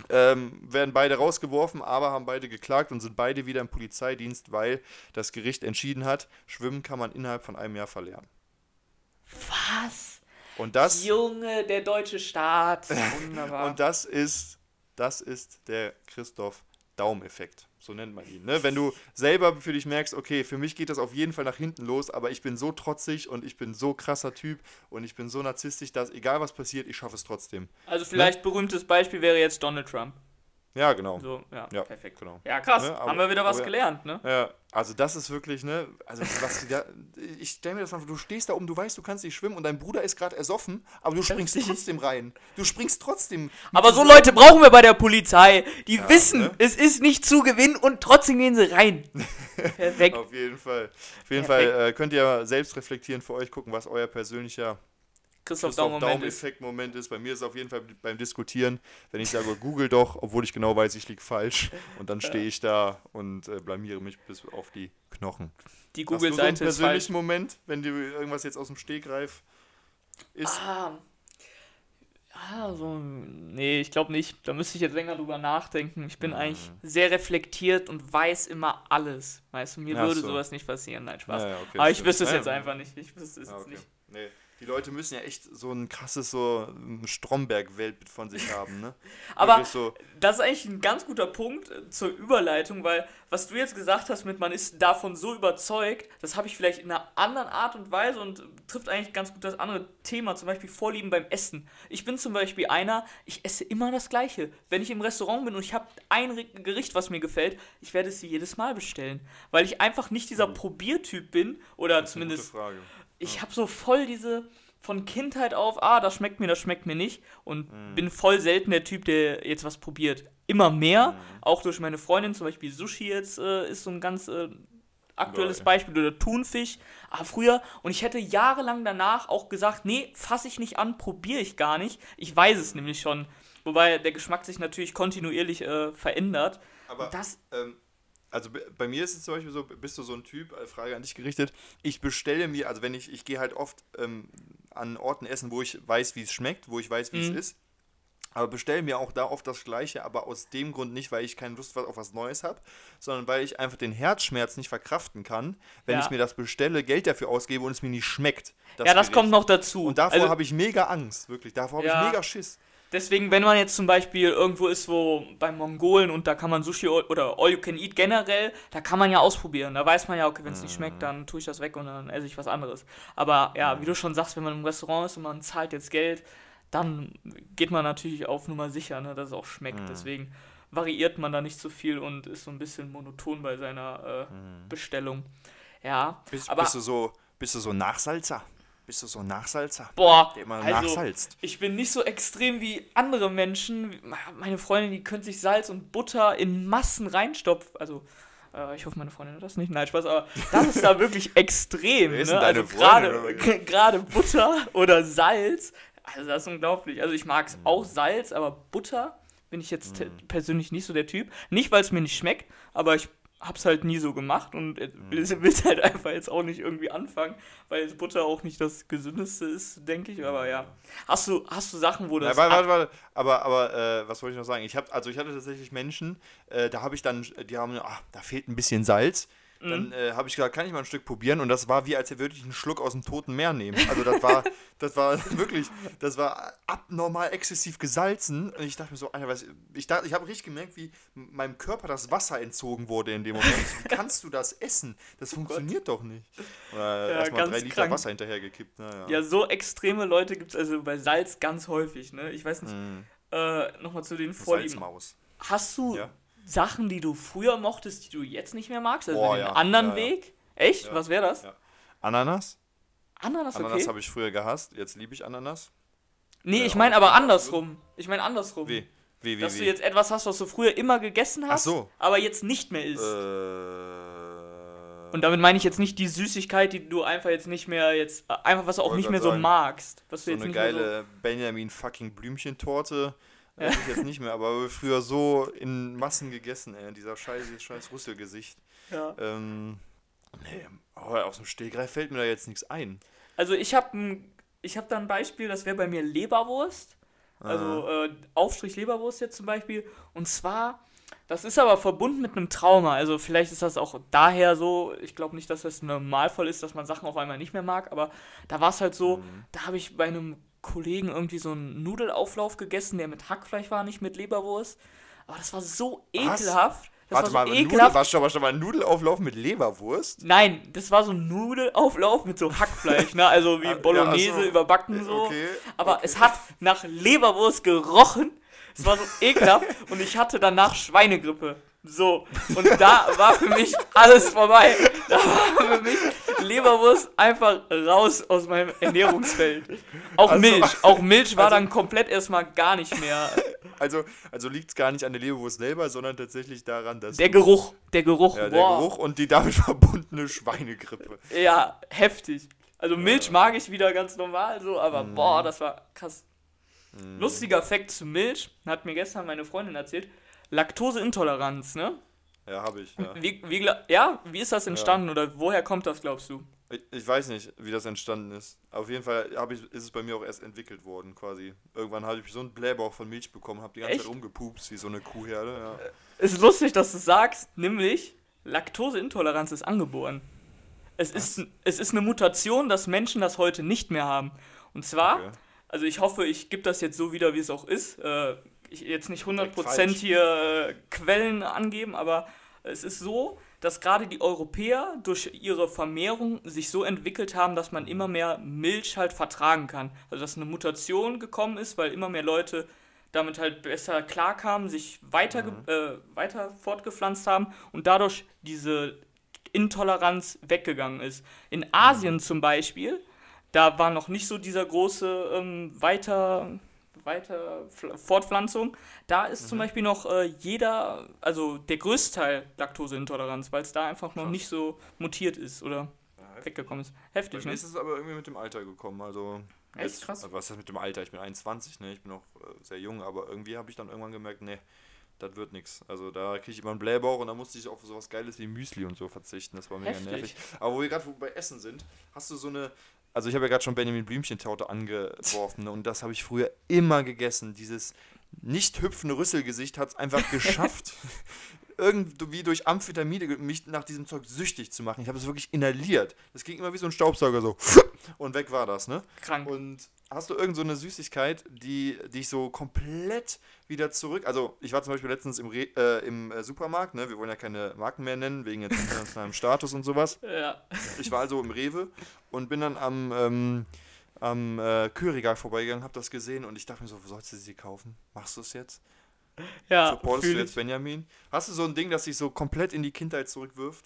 [SPEAKER 1] Ähm, werden beide rausgeworfen, aber haben beide geklagt und sind beide wieder im Polizeidienst, weil das Gericht entschieden hat, Schwimmen kann man innerhalb von einem Jahr verlernen.
[SPEAKER 2] Was?
[SPEAKER 1] Und das,
[SPEAKER 2] Junge, der deutsche Staat. Wunderbar.
[SPEAKER 1] und das ist Das ist der Christoph Daum-Effekt. So nennt man ihn. Ne? Wenn du selber für dich merkst, okay, für mich geht das auf jeden Fall nach hinten los, aber ich bin so trotzig und ich bin so krasser Typ und ich bin so narzisstisch, dass egal was passiert, ich schaffe es trotzdem.
[SPEAKER 2] Also vielleicht ne? berühmtes Beispiel wäre jetzt Donald Trump.
[SPEAKER 1] Ja, genau.
[SPEAKER 2] So, ja,
[SPEAKER 1] ja,
[SPEAKER 2] perfekt.
[SPEAKER 1] Genau.
[SPEAKER 2] Ja, krass. Ne? Aber, Haben wir wieder was aber, gelernt, ne?
[SPEAKER 1] Ja, also das ist wirklich, ne? Also was da, ich stelle mir das mal vor, du stehst da oben, du weißt, du kannst nicht schwimmen und dein Bruder ist gerade ersoffen, aber du springst trotzdem rein. Du springst trotzdem.
[SPEAKER 2] Aber so Leute brauchen wir bei der Polizei. Die ja, wissen, ne? es ist nicht zu gewinnen und trotzdem gehen sie rein.
[SPEAKER 1] Perfekt. Auf jeden Fall. Auf jeden Perfekt. Fall äh, könnt ihr selbst reflektieren für euch gucken, was euer persönlicher Christoph, Christoph Daum-Effekt-Moment Daum ist. Bei mir ist es auf jeden Fall beim Diskutieren, wenn ich sage, google doch, obwohl ich genau weiß, ich liege falsch. Und dann stehe ich da und äh, blamiere mich bis auf die Knochen.
[SPEAKER 2] Die Google-Seite
[SPEAKER 1] ist falsch. Moment, wenn dir irgendwas jetzt aus dem Stegreif ist?
[SPEAKER 2] Ah, ah so, nee, ich glaube nicht. Da müsste ich jetzt länger drüber nachdenken. Ich bin mhm. eigentlich sehr reflektiert und weiß immer alles. Weißt du, mir ja, würde so. sowas nicht passieren. Nein, Spaß. Ja, ja, okay, Aber ich wüsste es jetzt einfach nicht. Ich wüsste es jetzt okay. nicht.
[SPEAKER 1] Nee. Die Leute müssen ja echt so ein krasses so Stromberg-Weltbild von sich haben, ne?
[SPEAKER 2] Aber so das ist eigentlich ein ganz guter Punkt äh, zur Überleitung, weil was du jetzt gesagt hast mit man ist davon so überzeugt, das habe ich vielleicht in einer anderen Art und Weise und trifft eigentlich ganz gut das andere Thema, zum Beispiel Vorlieben beim Essen. Ich bin zum Beispiel einer, ich esse immer das Gleiche. Wenn ich im Restaurant bin und ich habe ein Gericht, was mir gefällt, ich werde es jedes Mal bestellen, weil ich einfach nicht dieser hm. Probiertyp bin oder zumindest ich habe so voll diese von Kindheit auf, ah, das schmeckt mir, das schmeckt mir nicht. Und mm. bin voll selten der Typ, der jetzt was probiert. Immer mehr, mm. auch durch meine Freundin, zum Beispiel Sushi jetzt äh, ist so ein ganz äh, aktuelles Geil. Beispiel oder Thunfisch. Aber ah, früher, und ich hätte jahrelang danach auch gesagt, nee, fasse ich nicht an, probiere ich gar nicht. Ich weiß es nämlich schon. Wobei der Geschmack sich natürlich kontinuierlich äh, verändert.
[SPEAKER 1] Aber das, ähm, also bei mir ist es zum Beispiel so, bist du so ein Typ, äh, Frage an dich gerichtet, ich bestelle mir, also wenn ich, ich gehe halt oft ähm, an Orten essen, wo ich weiß, wie es schmeckt, wo ich weiß, wie mhm. es ist, aber bestelle mir auch da oft das Gleiche, aber aus dem Grund nicht, weil ich keine Lust auf was Neues habe, sondern weil ich einfach den Herzschmerz nicht verkraften kann, wenn ja. ich mir das bestelle, Geld dafür ausgebe und es mir nicht schmeckt.
[SPEAKER 2] Das ja, das Gericht. kommt noch dazu.
[SPEAKER 1] Und davor also, habe ich mega Angst, wirklich. Davor habe ja. ich mega Schiss.
[SPEAKER 2] Deswegen, wenn man jetzt zum Beispiel irgendwo ist, wo beim Mongolen und da kann man Sushi oder All You Can Eat generell, da kann man ja ausprobieren. Da weiß man ja, okay, wenn es nicht schmeckt, dann tue ich das weg und dann esse ich was anderes. Aber ja, wie du schon sagst, wenn man im Restaurant ist und man zahlt jetzt Geld, dann geht man natürlich auf Nummer sicher, ne, dass es auch schmeckt. Mhm. Deswegen variiert man da nicht so viel und ist so ein bisschen monoton bei seiner äh, mhm. Bestellung. Ja.
[SPEAKER 1] Bist, aber, bist, du so, bist du so Nachsalzer? Bist du so ein Nachsalzer?
[SPEAKER 2] Boah, der immer also, nachsalzt. Ich bin nicht so extrem wie andere Menschen. Meine Freundin, die könnte sich Salz und Butter in Massen reinstopfen. Also, äh, ich hoffe, meine Freundin hat das nicht. Nein, Spaß, aber das ist da wirklich extrem.
[SPEAKER 1] Wer ist ne? also
[SPEAKER 2] gerade Butter oder Salz. Also, das ist unglaublich. Also, ich mag es mhm. auch Salz, aber Butter bin ich jetzt mhm. persönlich nicht so der Typ. Nicht, weil es mir nicht schmeckt, aber ich hab's halt nie so gemacht und mhm. will es halt einfach jetzt auch nicht irgendwie anfangen, weil Butter auch nicht das gesündeste ist, denke ich. Aber ja. Hast du, hast du Sachen, wo das.
[SPEAKER 1] Ja, warte, warte, warte. Aber, aber äh, was wollte ich noch sagen? Ich hab, also ich hatte tatsächlich Menschen, äh, da habe ich dann, die haben, ach, da fehlt ein bisschen Salz. Dann mhm. äh, habe ich gesagt, kann ich mal ein Stück probieren? Und das war wie, als würde ich einen Schluck aus dem toten Meer nehmen. Also das war, das war wirklich, das war abnormal exzessiv gesalzen. Und ich dachte mir so, Alter, was, ich, ich habe richtig gemerkt, wie meinem Körper das Wasser entzogen wurde in dem Moment. Wie kannst du das essen? Das oh funktioniert doch nicht. Oder ja, erstmal drei Liter krank. Wasser hinterhergekippt. Naja.
[SPEAKER 2] Ja, so extreme Leute gibt es also bei Salz ganz häufig. Ne? Ich weiß nicht, mm. äh, nochmal zu den Vorlieben. Salzmaus. Hast du ja? Sachen, die du früher mochtest, die du jetzt nicht mehr magst? Also Boah, ja. anderen ja, Weg? Echt? Was wäre das?
[SPEAKER 1] Ananas?
[SPEAKER 2] Ananas, okay.
[SPEAKER 1] Ananas habe ich früher gehasst, jetzt liebe ich Ananas.
[SPEAKER 2] Nee, äh, ich meine aber andersrum. Ich meine andersrum.
[SPEAKER 1] Wie? Wie, wie,
[SPEAKER 2] Dass
[SPEAKER 1] wie?
[SPEAKER 2] du jetzt etwas hast, was du früher immer gegessen hast,
[SPEAKER 1] so.
[SPEAKER 2] aber jetzt nicht mehr isst.
[SPEAKER 1] Äh,
[SPEAKER 2] Und damit meine ich jetzt nicht die Süßigkeit, die du einfach jetzt nicht mehr jetzt einfach was du auch nicht mehr so magst, was
[SPEAKER 1] so
[SPEAKER 2] du jetzt
[SPEAKER 1] eine geile so Benjamin fucking Blümchentorte Weiß ich jetzt nicht mehr, aber früher so in Massen gegessen, ey. Dieser scheiß, scheiß Rüsselgesicht.
[SPEAKER 2] Ja.
[SPEAKER 1] Ähm, nee, aber aus dem Stegreif fällt mir da jetzt nichts ein.
[SPEAKER 2] Also ich habe ich hab da ein Beispiel, das wäre bei mir Leberwurst. Also äh, Aufstrich Leberwurst jetzt zum Beispiel. Und zwar, das ist aber verbunden mit einem Trauma. Also vielleicht ist das auch daher so. Ich glaube nicht, dass das ein Normalfall ist, dass man Sachen auf einmal nicht mehr mag. Aber da war es halt so, mhm. da habe ich bei einem Kollegen irgendwie so einen Nudelauflauf gegessen, der mit Hackfleisch war, nicht mit Leberwurst. Aber das war so ekelhaft. Das
[SPEAKER 1] Warte
[SPEAKER 2] war
[SPEAKER 1] mal,
[SPEAKER 2] so
[SPEAKER 1] Nudel,
[SPEAKER 2] ekelhaft.
[SPEAKER 1] war schon, war schon mal ein Nudelauflauf mit Leberwurst?
[SPEAKER 2] Nein, das war so ein Nudelauflauf mit so Hackfleisch, ne? Also wie
[SPEAKER 1] ja,
[SPEAKER 2] Bolognese
[SPEAKER 1] ach so.
[SPEAKER 2] überbacken so.
[SPEAKER 1] Okay,
[SPEAKER 2] Aber
[SPEAKER 1] okay.
[SPEAKER 2] es hat nach Leberwurst gerochen. Es war so ekelhaft und ich hatte danach Schweinegrippe. So. Und da war für mich alles vorbei. Da war für mich Leberwurst einfach raus aus meinem Ernährungsfeld. Auch
[SPEAKER 1] Also-
[SPEAKER 2] Milch. Auch Milch war
[SPEAKER 1] also-
[SPEAKER 2] dann komplett erstmal gar nicht mehr.
[SPEAKER 1] Also, also liegt es gar nicht an der Leberwurst selber, sondern tatsächlich daran, dass
[SPEAKER 2] Der Geruch. Der Geruch.
[SPEAKER 1] ja, der. Geruch und die damit verbundene Schweinegrippe.
[SPEAKER 2] Ja, heftig. Also Milch mag ich wieder ganz normal so, aber
[SPEAKER 1] Mhm.
[SPEAKER 2] boah, das war krass. Lustiger Fakt zu Milch, hat mir gestern meine Freundin erzählt. Laktoseintoleranz, ne?
[SPEAKER 1] Ja, habe ich. Ja.
[SPEAKER 2] Wie, wie, ja, wie ist das entstanden oder woher kommt das, glaubst du?
[SPEAKER 1] Ich, ich weiß nicht, wie das entstanden ist. Auf jeden Fall ich, ist es bei mir auch erst entwickelt worden, quasi. Irgendwann habe ich so einen Blähbauch von Milch bekommen, habe die ganze
[SPEAKER 2] Echt?
[SPEAKER 1] Zeit rumgepupst, wie so eine Kuhherde. Ja.
[SPEAKER 2] Ist lustig, dass du sagst, nämlich Laktoseintoleranz ist angeboren. Es ist, es ist eine Mutation, dass Menschen das heute nicht mehr haben. Und zwar,
[SPEAKER 1] Okay.
[SPEAKER 2] also ich hoffe, ich gebe das jetzt so wieder, wie es auch ist. Äh, ich jetzt nicht 100%
[SPEAKER 1] falsch.
[SPEAKER 2] hier äh, Quellen angeben, aber es ist so, dass gerade die Europäer durch ihre Vermehrung sich so entwickelt haben, dass man immer mehr Milch halt vertragen kann. Also dass eine Mutation gekommen ist, weil immer mehr Leute damit halt besser klarkamen, sich weiter, ge- äh, weiter fortgepflanzt haben und dadurch diese Intoleranz weggegangen ist. In Asien zum Beispiel, da war noch nicht so dieser große ähm, weiter, weiter Fl- Fortpflanzung. Da ist zum Beispiel noch äh, jeder, also der größte Teil Laktoseintoleranz, weil es da einfach noch
[SPEAKER 1] Krass.
[SPEAKER 2] nicht so mutiert ist oder weggekommen ist.
[SPEAKER 1] Bei
[SPEAKER 2] Heftig,
[SPEAKER 1] mir
[SPEAKER 2] ne?
[SPEAKER 1] ist es aber irgendwie mit dem Alter gekommen. Also
[SPEAKER 2] Echt krass.
[SPEAKER 1] Also was ist das mit dem Alter? Ich bin 21, ne? Ich bin noch äh, sehr jung, aber irgendwie habe ich dann irgendwann gemerkt, ne, das wird nichts. Also da kriege ich immer einen Blähbauch und da musste ich auf sowas Geiles wie Müsli und so verzichten. Das war mega
[SPEAKER 2] Heftig.
[SPEAKER 1] nervig. Aber wo wir gerade bei Essen sind, hast du so eine. Also ich habe ja gerade schon Benjamin Blümchen-Torte angeworfen ne? und das habe ich früher immer gegessen. Dieses nicht hüpfende Rüsselgesicht hat es einfach geschafft, irgendwie durch Amphetamine mich nach diesem Zeug süchtig zu machen. Ich habe es wirklich inhaliert. Das ging immer wie so ein Staubsauger so und weg war das, ne?
[SPEAKER 2] Krank.
[SPEAKER 1] Und hast du irgend so eine Süßigkeit, die dich so komplett wieder zurück. Also, ich war zum Beispiel letztens im, Re äh, im äh, Supermarkt, ne? Wir wollen ja keine Marken mehr nennen, wegen jetzt internationalem Status und sowas.
[SPEAKER 2] Ja.
[SPEAKER 1] Ich war also im Rewe und bin dann am, ähm, am äh, Kühlregal vorbeigegangen, hab das gesehen und ich dachte mir so, sollst du sie kaufen? Machst du es jetzt?
[SPEAKER 2] Ja,
[SPEAKER 1] Supportest du jetzt Benjamin? Hast du so ein Ding, das dich so komplett in die Kindheit zurückwirft?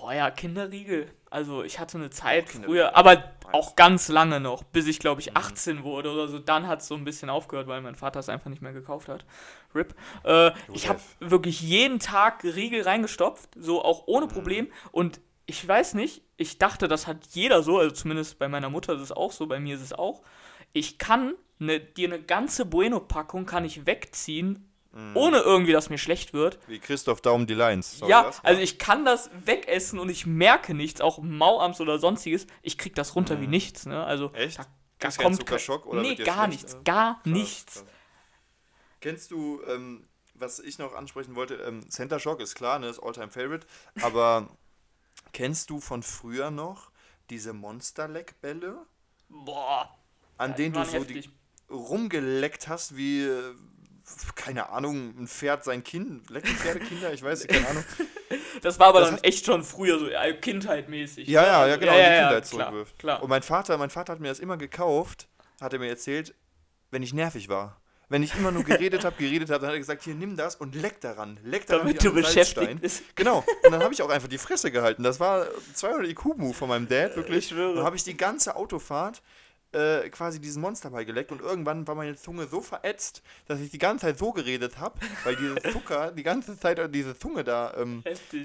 [SPEAKER 2] Boah, ja, Kinderriegel. Also ich hatte eine Zeit früher, aber auch ganz lange noch, bis ich glaube ich 18 wurde oder so. Dann hat es so ein bisschen aufgehört, weil mein Vater es einfach nicht mehr gekauft hat. RIP. Äh, ich habe wirklich jeden Tag Riegel reingestopft, so auch ohne Problem. Und ich weiß nicht, ich dachte, das hat jeder so, also zumindest bei meiner Mutter ist es auch so, bei mir ist es auch. Ich kann ne, dir eine ganze Bueno-Packung kann ich wegziehen, ohne irgendwie, dass mir schlecht wird.
[SPEAKER 1] Wie Christoph Daum die Lines. Sorry,
[SPEAKER 2] Ja,
[SPEAKER 1] was?
[SPEAKER 2] also ich kann das wegessen und ich merke nichts, auch Mauams oder sonstiges. Ich krieg das runter wie nichts, ne? Also
[SPEAKER 1] Mhm. Echt?
[SPEAKER 2] da, da kommt kein-
[SPEAKER 1] oder
[SPEAKER 2] Nee, gar
[SPEAKER 1] schlecht,
[SPEAKER 2] nichts, gar
[SPEAKER 1] Krass,
[SPEAKER 2] nichts.
[SPEAKER 1] krass. Kennst du, ähm, was ich noch ansprechen wollte, ähm, Center Shock ist klar, ne, ist Alltime Favorite, aber kennst du von früher noch diese Monster-Leckbälle,
[SPEAKER 2] Boah,
[SPEAKER 1] an denen du so
[SPEAKER 2] heftig.
[SPEAKER 1] die rumgeleckt hast, wie, äh, keine Ahnung, ein Pferd sein Kind, lecken Pferdekinder, ich weiß keine Ahnung.
[SPEAKER 2] Das war aber
[SPEAKER 1] Das
[SPEAKER 2] dann echt schon früher so kindheitmäßig.
[SPEAKER 1] Ja,
[SPEAKER 2] ne?
[SPEAKER 1] ja, ja,
[SPEAKER 2] Also,
[SPEAKER 1] genau, die Kindheit
[SPEAKER 2] klar,
[SPEAKER 1] zurückwirft.
[SPEAKER 2] Klar.
[SPEAKER 1] Und mein Vater, mein Vater hat mir das immer gekauft, hat er mir erzählt, wenn ich nervig war. Wenn ich immer nur geredet habe, geredet habe, dann hat er gesagt, hier nimm das und leck daran. Leck daran
[SPEAKER 2] Damit du beschäftigt bist.
[SPEAKER 1] Genau. Und dann habe ich auch einfach die Fresse gehalten. Das war 200 IQ-Move von meinem Dad, wirklich.
[SPEAKER 2] Ich schwöre.
[SPEAKER 1] Dann habe ich die ganze Autofahrt äh, quasi diesen Monster beigeleckt und irgendwann war meine Zunge so verätzt, dass ich die ganze Zeit so geredet habe, weil dieser Zucker die ganze Zeit diese Zunge da ähm,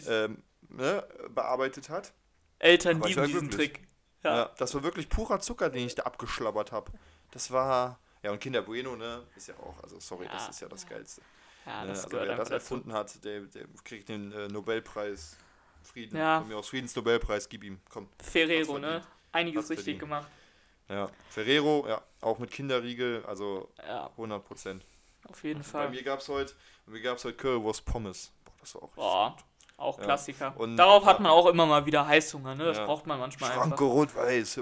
[SPEAKER 1] ähm, ne, bearbeitet hat.
[SPEAKER 2] Eltern
[SPEAKER 1] aber
[SPEAKER 2] lieben diesen
[SPEAKER 1] glücklich.
[SPEAKER 2] Trick.
[SPEAKER 1] Ja.
[SPEAKER 2] Ja.
[SPEAKER 1] das war wirklich purer Zucker, den ich da abgeschlabbert habe. Das war. Ja, und Kinder Bueno, ne? Ist ja auch, also sorry, das
[SPEAKER 2] Ja.
[SPEAKER 1] ist ja das Geilste.
[SPEAKER 2] Ja,
[SPEAKER 1] ne?
[SPEAKER 2] das
[SPEAKER 1] Also
[SPEAKER 2] gehört
[SPEAKER 1] wer das
[SPEAKER 2] dazu.
[SPEAKER 1] erfunden hat, der, der kriegt den äh, Nobelpreis Frieden.
[SPEAKER 2] Ja.
[SPEAKER 1] Von mir aus Friedensnobelpreis, gib ihm. Komm.
[SPEAKER 2] Ferrero, ne? Einiges richtig gemacht.
[SPEAKER 1] Ja. Ferrero, ja, auch mit Kinderriegel, also
[SPEAKER 2] Ja,
[SPEAKER 1] 100 Prozent.
[SPEAKER 2] auf jeden
[SPEAKER 1] Bei
[SPEAKER 2] Fall.
[SPEAKER 1] mir gab es heute, bei mir gab's heute Currywurst Pommes. Boah, das war auch richtig
[SPEAKER 2] Boah, auch
[SPEAKER 1] Ja.
[SPEAKER 2] Klassiker.
[SPEAKER 1] Und-
[SPEAKER 2] Darauf hat
[SPEAKER 1] ja.
[SPEAKER 2] man auch immer mal wieder Heißhunger, ne? Das braucht man manchmal
[SPEAKER 1] Schranke
[SPEAKER 2] einfach.
[SPEAKER 1] rot-weiß.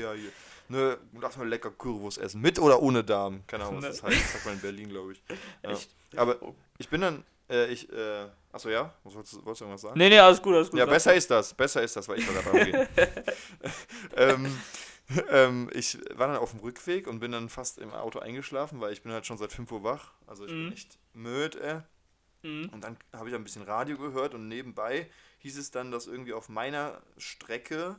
[SPEAKER 1] Ja, hier. ne, lass mal lecker Currywurst essen. Mit oder ohne Darm. Keine Ahnung, was
[SPEAKER 2] Ne.
[SPEAKER 1] das heißt. Das sagt man in Berlin, glaube ich.
[SPEAKER 2] Echt?
[SPEAKER 1] Aber ich bin dann, äh, ich, äh, achso, ja? Was wolltest, du- wolltest du irgendwas sagen?
[SPEAKER 2] Nee, nee, alles gut, alles gut.
[SPEAKER 1] Ja, besser ist das. Besser ist das, weil ich war gerade am Reden. ähm, ähm, ich war dann auf dem Rückweg und bin dann fast im Auto eingeschlafen, weil ich bin halt schon seit 5 Uhr wach. Also ich
[SPEAKER 2] Mhm.
[SPEAKER 1] bin echt müde. Äh.
[SPEAKER 2] Mhm.
[SPEAKER 1] Und dann habe ich ein bisschen Radio gehört und nebenbei hieß es dann, dass irgendwie auf meiner Strecke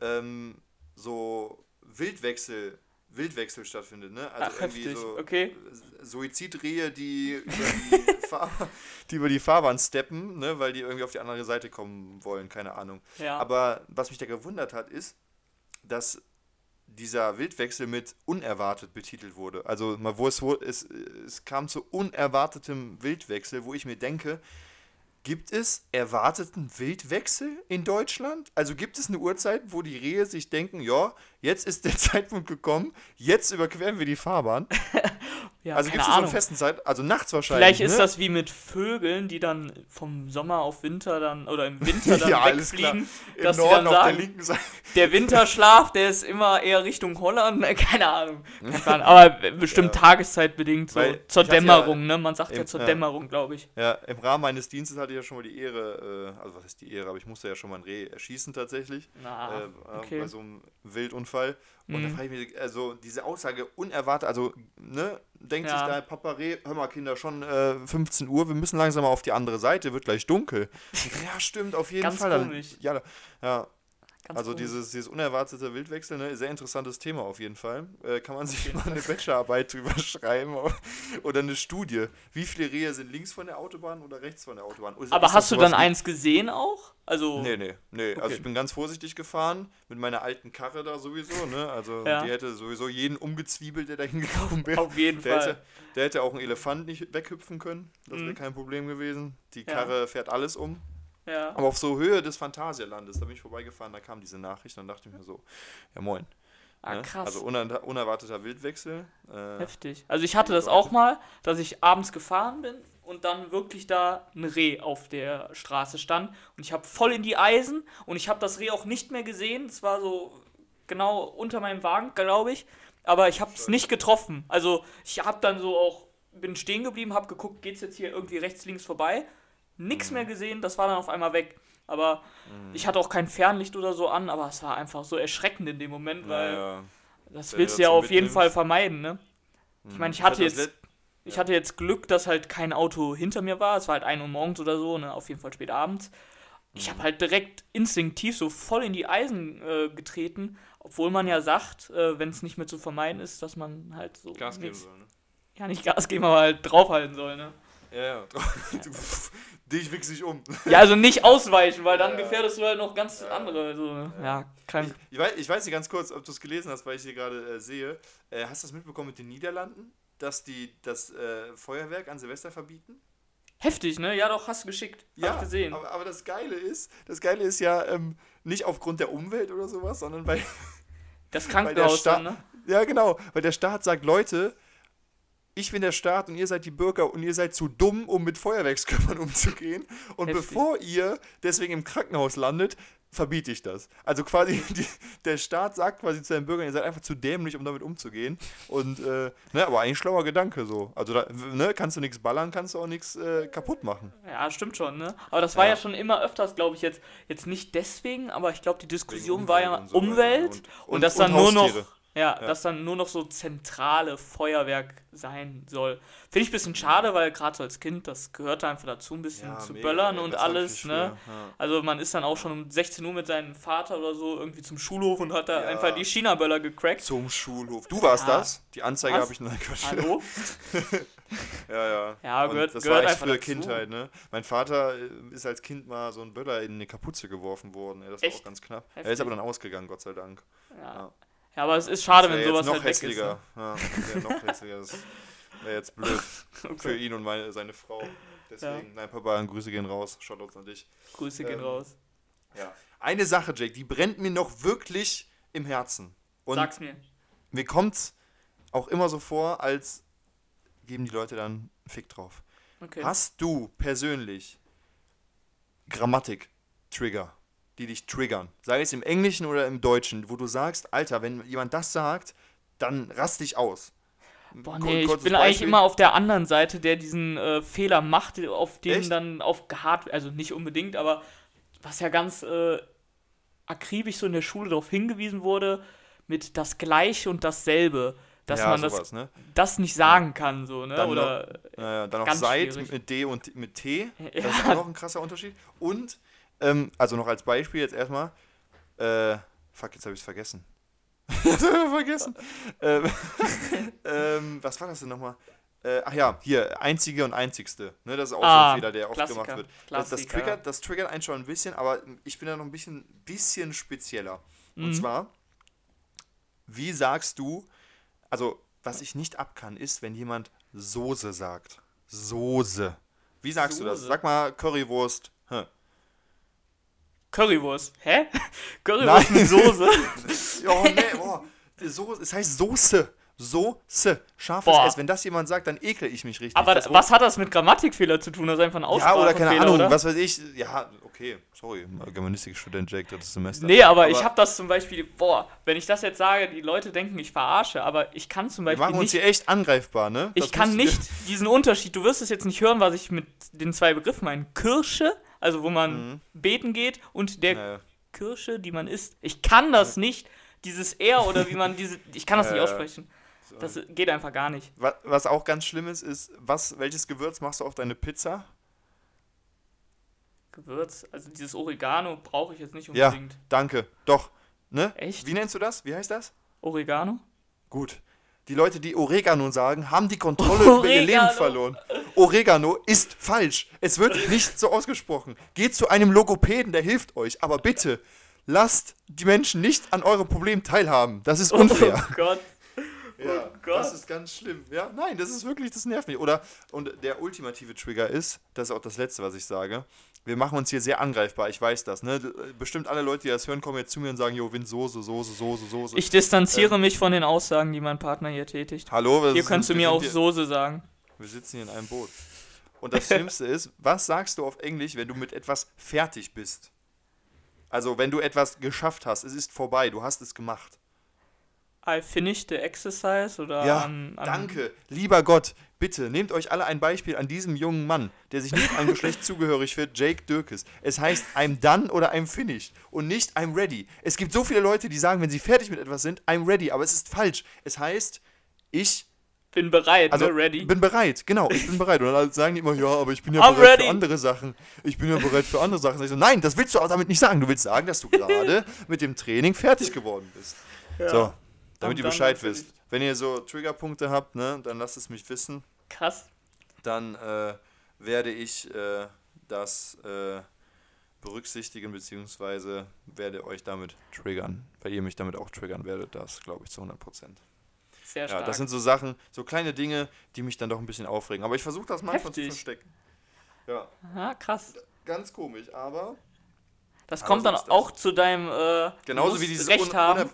[SPEAKER 1] ähm, so Wildwechsel, Wildwechsel stattfindet, ne? Also
[SPEAKER 2] Ach, heftig.
[SPEAKER 1] so
[SPEAKER 2] Okay.
[SPEAKER 1] Suizidrehe, die über die, Fahrbahn, die über die Fahrbahn steppen, ne? weil die irgendwie auf die andere Seite kommen wollen, keine Ahnung.
[SPEAKER 2] Ja.
[SPEAKER 1] Aber was mich da gewundert hat, ist, dass dieser Wildwechsel mit unerwartet betitelt wurde. Also wo es, wo es, es kam zu unerwartetem Wildwechsel, wo ich mir denke, gibt es erwarteten Wildwechsel in Deutschland? Also gibt es eine Uhrzeit, wo die Rehe sich denken, ja, jetzt ist der Zeitpunkt gekommen, jetzt überqueren wir die Fahrbahn.
[SPEAKER 2] ja,
[SPEAKER 1] also gibt es so festen Zeit, also nachts wahrscheinlich.
[SPEAKER 2] Vielleicht ist
[SPEAKER 1] ne?
[SPEAKER 2] das wie mit Vögeln, die dann vom Sommer auf Winter dann oder im Winter dann
[SPEAKER 1] Ja, alles klar.
[SPEAKER 2] wegfliegen,
[SPEAKER 1] Im
[SPEAKER 2] dass
[SPEAKER 1] Norden
[SPEAKER 2] dann
[SPEAKER 1] auf der
[SPEAKER 2] sagen,
[SPEAKER 1] linken Seite.
[SPEAKER 2] der Winterschlaf, der ist immer eher Richtung Holland, ne, keine Ahnung. Aber bestimmt
[SPEAKER 1] Ja.
[SPEAKER 2] tageszeitbedingt so
[SPEAKER 1] Weil
[SPEAKER 2] zur Dämmerung, ne? Man sagt ja
[SPEAKER 1] im-
[SPEAKER 2] zur
[SPEAKER 1] ja.
[SPEAKER 2] Dämmerung, glaube ich.
[SPEAKER 1] Ja, im Rahmen meines Dienstes hatte ich ja schon mal die Ehre, äh, also was ist die Ehre, aber ich musste ja schon mal ein Reh erschießen tatsächlich.
[SPEAKER 2] Na,
[SPEAKER 1] äh,
[SPEAKER 2] okay.
[SPEAKER 1] Bei so einem Wildunfall. Und da
[SPEAKER 2] Mhm.
[SPEAKER 1] frage ich mich, also diese Aussage unerwartet, also, ne, denkt
[SPEAKER 2] Ja.
[SPEAKER 1] sich da Papa Reh, hör mal Kinder, schon äh, 15 Uhr, wir müssen langsam mal auf die andere Seite, wird gleich dunkel. Ja, stimmt, auf jeden
[SPEAKER 2] Ganz
[SPEAKER 1] Fall. Dann,
[SPEAKER 2] komisch.
[SPEAKER 1] ja, ja,
[SPEAKER 2] Ganz
[SPEAKER 1] also
[SPEAKER 2] komisch.
[SPEAKER 1] dieses, dieses unerwartete Wildwechsel, ne, sehr interessantes Thema auf jeden Fall. Äh, kann man sich
[SPEAKER 2] jeden
[SPEAKER 1] mal eine Bachelorarbeit drüber schreiben oder eine Studie. Wie viele Rehe sind links von der Autobahn oder rechts von der Autobahn? Ist-
[SPEAKER 2] Aber
[SPEAKER 1] ist
[SPEAKER 2] hast du dann eins gesehen auch? Also,
[SPEAKER 1] Nee, nee, nee. Also
[SPEAKER 2] Okay.
[SPEAKER 1] ich bin ganz vorsichtig gefahren mit meiner alten Karre da sowieso, ne? Also
[SPEAKER 2] Ja.
[SPEAKER 1] die hätte sowieso jeden umgezwiebelt, der da hingekommen wäre.
[SPEAKER 2] auf jeden
[SPEAKER 1] Der
[SPEAKER 2] Fall.
[SPEAKER 1] hätte, der hätte auch einen Elefant nicht weghüpfen können. Das wäre
[SPEAKER 2] Mhm.
[SPEAKER 1] kein Problem gewesen. Die
[SPEAKER 2] Ja.
[SPEAKER 1] Karre fährt alles um.
[SPEAKER 2] Ja.
[SPEAKER 1] Aber auf so Höhe des Phantasialandes, da bin ich vorbeigefahren, da kam diese Nachricht und dann dachte ich mir so, ja moin.
[SPEAKER 2] Ah,
[SPEAKER 1] ne?
[SPEAKER 2] krass.
[SPEAKER 1] Also uner unerwarteter Wildwechsel. Äh,
[SPEAKER 2] Heftig. Also ich hatte das auch mal, dass ich abends gefahren bin und dann wirklich da ein Reh auf der Straße stand und ich habe voll in die Eisen und ich habe das Reh auch nicht mehr gesehen. Es war so genau unter meinem Wagen, glaube ich, aber ich habe es nicht getroffen. Also ich habe dann so auch bin stehen geblieben, habe geguckt, geht's jetzt hier irgendwie rechts links vorbei? Nix mehr gesehen, das war dann auf einmal weg. Aber ich hatte auch kein Fernlicht oder so an, aber es war einfach so erschreckend in dem Moment, weil
[SPEAKER 1] naja.
[SPEAKER 2] das
[SPEAKER 1] wenn
[SPEAKER 2] willst
[SPEAKER 1] du
[SPEAKER 2] ja auf jeden. Fall vermeiden, ne? Ich meine, ich hatte jetzt, ich hatte jetzt Glück, dass halt kein Auto hinter mir war. Es war halt 1 Uhr morgens oder so, ne? Auf jeden Fall spät abends. Ich
[SPEAKER 1] Mhm.
[SPEAKER 2] habe halt direkt instinktiv so voll in die Eisen äh, getreten, obwohl man ja sagt, äh, wenn es nicht mehr zu vermeiden ist, dass man halt so
[SPEAKER 1] Gas geben soll, ne?
[SPEAKER 2] ja nicht Gas geben, aber halt draufhalten soll, ne?
[SPEAKER 1] Ja, ja. Du, dich wichse ich um.
[SPEAKER 2] Ja, also nicht ausweichen, weil dann
[SPEAKER 1] Ja.
[SPEAKER 2] gefährdest du halt noch ganz andere. So, ne? Ja, krank.
[SPEAKER 1] Ich weiß, ich weiß nicht ganz kurz, ob du es gelesen hast, weil ich hier gerade äh, sehe. Äh, hast du das mitbekommen mit den Niederlanden, dass die das äh, Feuerwerk an Silvester verbieten?
[SPEAKER 2] Heftig, ne? Ja, doch, hast du geschickt. Hab ich gesehen.
[SPEAKER 1] Aber, aber das Geile ist, das Geile ist ja ähm, nicht aufgrund der Umwelt oder sowas, sondern weil,
[SPEAKER 2] Das
[SPEAKER 1] weil der
[SPEAKER 2] Krankenhaus
[SPEAKER 1] Staat,
[SPEAKER 2] dann, ne?
[SPEAKER 1] ja genau, weil der Staat sagt, Leute, ich bin der Staat und ihr seid die Bürger und ihr seid zu dumm, um mit Feuerwerkskörpern umzugehen. Und
[SPEAKER 2] Heftig.
[SPEAKER 1] bevor ihr deswegen im Krankenhaus landet, verbiete ich das. Also quasi, die, der Staat sagt quasi zu den Bürgern, ihr seid einfach zu dämlich, um damit umzugehen. Und, äh, ne, aber eigentlich schlauer Gedanke so. Also, da, ne, kannst du nichts ballern, kannst du auch nichts äh, kaputt machen.
[SPEAKER 2] Ja, stimmt schon, ne? Aber das war ja,
[SPEAKER 1] Ja.
[SPEAKER 2] schon immer öfters, glaube ich, jetzt, jetzt nicht deswegen, aber ich glaube, die Diskussion war ja
[SPEAKER 1] Umwelt und so weiter
[SPEAKER 2] Umwelt
[SPEAKER 1] und-
[SPEAKER 2] und,
[SPEAKER 1] und-
[SPEAKER 2] dass
[SPEAKER 1] und
[SPEAKER 2] dann nur noch. Ja,
[SPEAKER 1] Ja.
[SPEAKER 2] dass dann nur noch so zentrale Feuerwerk sein soll. Finde ich ein bisschen schade, weil gerade so als Kind, das gehörte einfach dazu, ein bisschen zu
[SPEAKER 1] mega,
[SPEAKER 2] böllern
[SPEAKER 1] ey,
[SPEAKER 2] und
[SPEAKER 1] das
[SPEAKER 2] alles, ne?
[SPEAKER 1] ja.
[SPEAKER 2] Also man ist dann auch schon um 16 Uhr mit seinem Vater oder so irgendwie zum Schulhof und hat da
[SPEAKER 1] Ja.
[SPEAKER 2] einfach die China-Böller gecrackt.
[SPEAKER 1] Zum Schulhof. Du warst
[SPEAKER 2] Ja.
[SPEAKER 1] das? Die Anzeige habe ich noch Quatsch.
[SPEAKER 2] Hallo?
[SPEAKER 1] Ja, ja.
[SPEAKER 2] Ja, gehört-
[SPEAKER 1] das
[SPEAKER 2] gehört
[SPEAKER 1] war echt früher
[SPEAKER 2] dazu.
[SPEAKER 1] Kindheit, ne? Mein Vater äh, ist als Kind mal so ein Böller in eine Kapuze geworfen worden. Das war
[SPEAKER 2] Echt?
[SPEAKER 1] auch ganz knapp. Er
[SPEAKER 2] Heftig.
[SPEAKER 1] ist aber dann ausgegangen, Gott sei Dank.
[SPEAKER 2] Ja.
[SPEAKER 1] Ja.
[SPEAKER 2] ja, aber es ist schade, wenn sowas
[SPEAKER 1] jetzt
[SPEAKER 2] halt
[SPEAKER 1] noch
[SPEAKER 2] weg ist.
[SPEAKER 1] hässlicher.
[SPEAKER 2] Ne?
[SPEAKER 1] Ja, das wär noch hässlicher. Das wäre jetzt blöd für
[SPEAKER 2] Okay.
[SPEAKER 1] ihn und meine, seine Frau. Deswegen, nein, Papa, Grüße gehen raus. Shoutouts an dich.
[SPEAKER 2] Grüße gehen
[SPEAKER 1] Ähm,
[SPEAKER 2] raus.
[SPEAKER 1] Ja. Eine Sache, Jake, die brennt mir noch wirklich im Herzen. Und
[SPEAKER 2] Sag's mir.
[SPEAKER 1] mir kommt's auch immer so vor, als geben die Leute dann einen Fick drauf.
[SPEAKER 2] Okay.
[SPEAKER 1] Hast du persönlich Grammatik-Trigger, die dich triggern. Sei es im Englischen oder im Deutschen, wo du sagst, Alter, wenn jemand das sagt, dann rast dich aus.
[SPEAKER 2] Boah, nee, ich bin eigentlich
[SPEAKER 1] Beispiel.
[SPEAKER 2] immer auf der anderen Seite, der diesen äh, Fehler macht, auf den
[SPEAKER 1] Echt?
[SPEAKER 2] dann auf hart, also nicht unbedingt, aber was ja ganz äh, akribisch so in der Schule darauf hingewiesen wurde, mit das Gleiche und dasselbe, dass
[SPEAKER 1] ja,
[SPEAKER 2] man das,
[SPEAKER 1] sowas, ne?
[SPEAKER 2] das nicht sagen kann, so, ne?
[SPEAKER 1] Dann
[SPEAKER 2] Oder
[SPEAKER 1] Äh, dann noch Seit
[SPEAKER 2] schwierig.
[SPEAKER 1] mit D und mit T.
[SPEAKER 2] Ja.
[SPEAKER 1] Das ist auch noch ein krasser Unterschied. Und, ähm, also noch als Beispiel jetzt erstmal, äh, fuck, jetzt habe ich es vergessen. das ich vergessen. ähm, ähm, was war das denn nochmal? Äh, ach ja, hier, einzige und einzigste. Ne, das ist auch so
[SPEAKER 2] Ah,
[SPEAKER 1] ein Fehler, der oft
[SPEAKER 2] Klassiker,
[SPEAKER 1] gemacht wird. Das, das,
[SPEAKER 2] Klassiker.
[SPEAKER 1] triggert, das triggert einen schon ein bisschen, aber ich bin da noch ein bisschen, bisschen spezieller. Und
[SPEAKER 2] Mhm.
[SPEAKER 1] zwar, wie sagst du, also was ich nicht ab kann, ist, wenn jemand Soße sagt. Soße. Wie sagst du das?
[SPEAKER 2] Soße.
[SPEAKER 1] Sag mal Currywurst. Hä.
[SPEAKER 2] Currywurst. Hä? Currywurst
[SPEAKER 1] Nein.
[SPEAKER 2] mit Soße.
[SPEAKER 1] Oh, nee, boah. Soße, es heißt Soße. Soße. Scharfes
[SPEAKER 2] Boah.
[SPEAKER 1] S. Wenn das jemand sagt, dann ekle ich mich richtig.
[SPEAKER 2] Aber
[SPEAKER 1] Das
[SPEAKER 2] was hat das mit Grammatikfehler zu tun? Das ist einfach ein
[SPEAKER 1] Ja,
[SPEAKER 2] Aussprachefehler,
[SPEAKER 1] oder keine Ahnung,
[SPEAKER 2] oder?
[SPEAKER 1] was weiß ich. Ja, okay, sorry, Germanistikstudent Jake, drittes Semester.
[SPEAKER 2] Nee, aber, ich habe das zum Beispiel, boah, wenn ich das jetzt sage, die Leute denken, ich verarsche, aber ich kann zum
[SPEAKER 1] Wir
[SPEAKER 2] Beispiel
[SPEAKER 1] machen uns
[SPEAKER 2] nicht,
[SPEAKER 1] hier echt angreifbar, ne?
[SPEAKER 2] ich
[SPEAKER 1] Das
[SPEAKER 2] kann
[SPEAKER 1] musst du
[SPEAKER 2] nicht diesen Unterschied, du wirst es jetzt nicht hören, was ich mit den zwei Begriffen meine. Kirsche, also wo man
[SPEAKER 1] Mhm.
[SPEAKER 2] beten geht, und der
[SPEAKER 1] Naja.
[SPEAKER 2] Kirsche, die man isst. Ich kann das nicht, dieses R oder wie man diese, ich kann das nicht
[SPEAKER 1] Äh,
[SPEAKER 2] aussprechen. Das geht einfach gar nicht.
[SPEAKER 1] Wa- Was auch ganz schlimm ist, ist, was, welches Gewürz machst du auf deine Pizza?
[SPEAKER 2] Gewürz, also dieses Oregano brauche ich jetzt nicht
[SPEAKER 1] Ja,
[SPEAKER 2] unbedingt.
[SPEAKER 1] danke. Doch. Ne?
[SPEAKER 2] Echt?
[SPEAKER 1] Wie nennst du das? Wie heißt das?
[SPEAKER 2] Oregano?
[SPEAKER 1] Gut. Die Leute, die Oregano sagen, haben die Kontrolle über ihr Leben
[SPEAKER 2] Oregano.
[SPEAKER 1] verloren. Oregano ist falsch. Es wird nicht so ausgesprochen. Geht zu einem Logopäden, der hilft euch. Aber bitte, lasst die Menschen nicht an eurem Problem teilhaben. Das ist unfair.
[SPEAKER 2] Oh Gott.
[SPEAKER 1] Ja,
[SPEAKER 2] Oh Gott.
[SPEAKER 1] das ist ganz schlimm. Ja, nein, das ist wirklich, das nervt mich. Oder, und der ultimative Trigger ist, das ist auch das Letzte, was ich sage, wir machen uns hier sehr angreifbar, ich weiß das, ne? Bestimmt alle Leute, die das hören, kommen jetzt zu mir und sagen, jo, Wind Soße, Soße, Soße, Soße.
[SPEAKER 2] Ich distanziere mich von den Aussagen, die mein Partner hier tätigt.
[SPEAKER 1] Hallo, wir
[SPEAKER 2] Hier könntest du mir auch Soße sagen.
[SPEAKER 1] Wir sitzen hier in einem Boot. Und das Schlimmste ist, was sagst du auf Englisch, wenn du mit etwas fertig bist? Also, wenn du etwas geschafft hast, es ist vorbei, du hast es gemacht.
[SPEAKER 2] I finished the exercise oder
[SPEAKER 1] Ja,
[SPEAKER 2] an, an
[SPEAKER 1] danke. Lieber Gott, bitte nehmt euch alle ein Beispiel an diesem jungen Mann, der sich nicht einem Geschlecht zugehörig wird, Jake Dürkes. Es heißt I'm done oder I'm finished und nicht I'm ready. Es gibt so viele Leute, die sagen, wenn sie fertig mit etwas sind, I'm ready, aber es ist falsch. Es heißt, ich
[SPEAKER 2] Bin bereit,
[SPEAKER 1] also
[SPEAKER 2] ne, ready.
[SPEAKER 1] bin bereit, genau, ich bin bereit. Und dann sagen die immer, ja, aber ich bin ja
[SPEAKER 2] I'm
[SPEAKER 1] bereit
[SPEAKER 2] ready.
[SPEAKER 1] für andere Sachen. Ich bin ja bereit für andere Sachen. Ich so, nein, das willst du auch damit nicht sagen. Du willst sagen, dass du gerade mit dem Training fertig geworden bist. So, damit
[SPEAKER 2] Am
[SPEAKER 1] ihr Bescheid
[SPEAKER 2] natürlich.
[SPEAKER 1] wisst. Wenn ihr so Triggerpunkte habt, ne, dann lasst es mich wissen.
[SPEAKER 2] Krass.
[SPEAKER 1] Dann äh, werde ich äh, das äh, berücksichtigen, beziehungsweise werde euch damit triggern. Weil ihr mich damit auch triggern werdet, das glaube ich zu 100 Prozent.
[SPEAKER 2] Sehr
[SPEAKER 1] Ja,
[SPEAKER 2] stark.
[SPEAKER 1] das sind so Sachen, so kleine Dinge, die mich dann doch ein bisschen aufregen. Aber ich versuche das manchmal zu
[SPEAKER 2] Heftig.
[SPEAKER 1] verstecken. Ja,
[SPEAKER 2] ah, krass.
[SPEAKER 1] ganz komisch, aber
[SPEAKER 2] Das
[SPEAKER 1] Aber
[SPEAKER 2] kommt
[SPEAKER 1] so
[SPEAKER 2] dann auch zu deinem äh,
[SPEAKER 1] genauso
[SPEAKER 2] Lust-
[SPEAKER 1] wie dieses
[SPEAKER 2] Recht
[SPEAKER 1] un-
[SPEAKER 2] haben.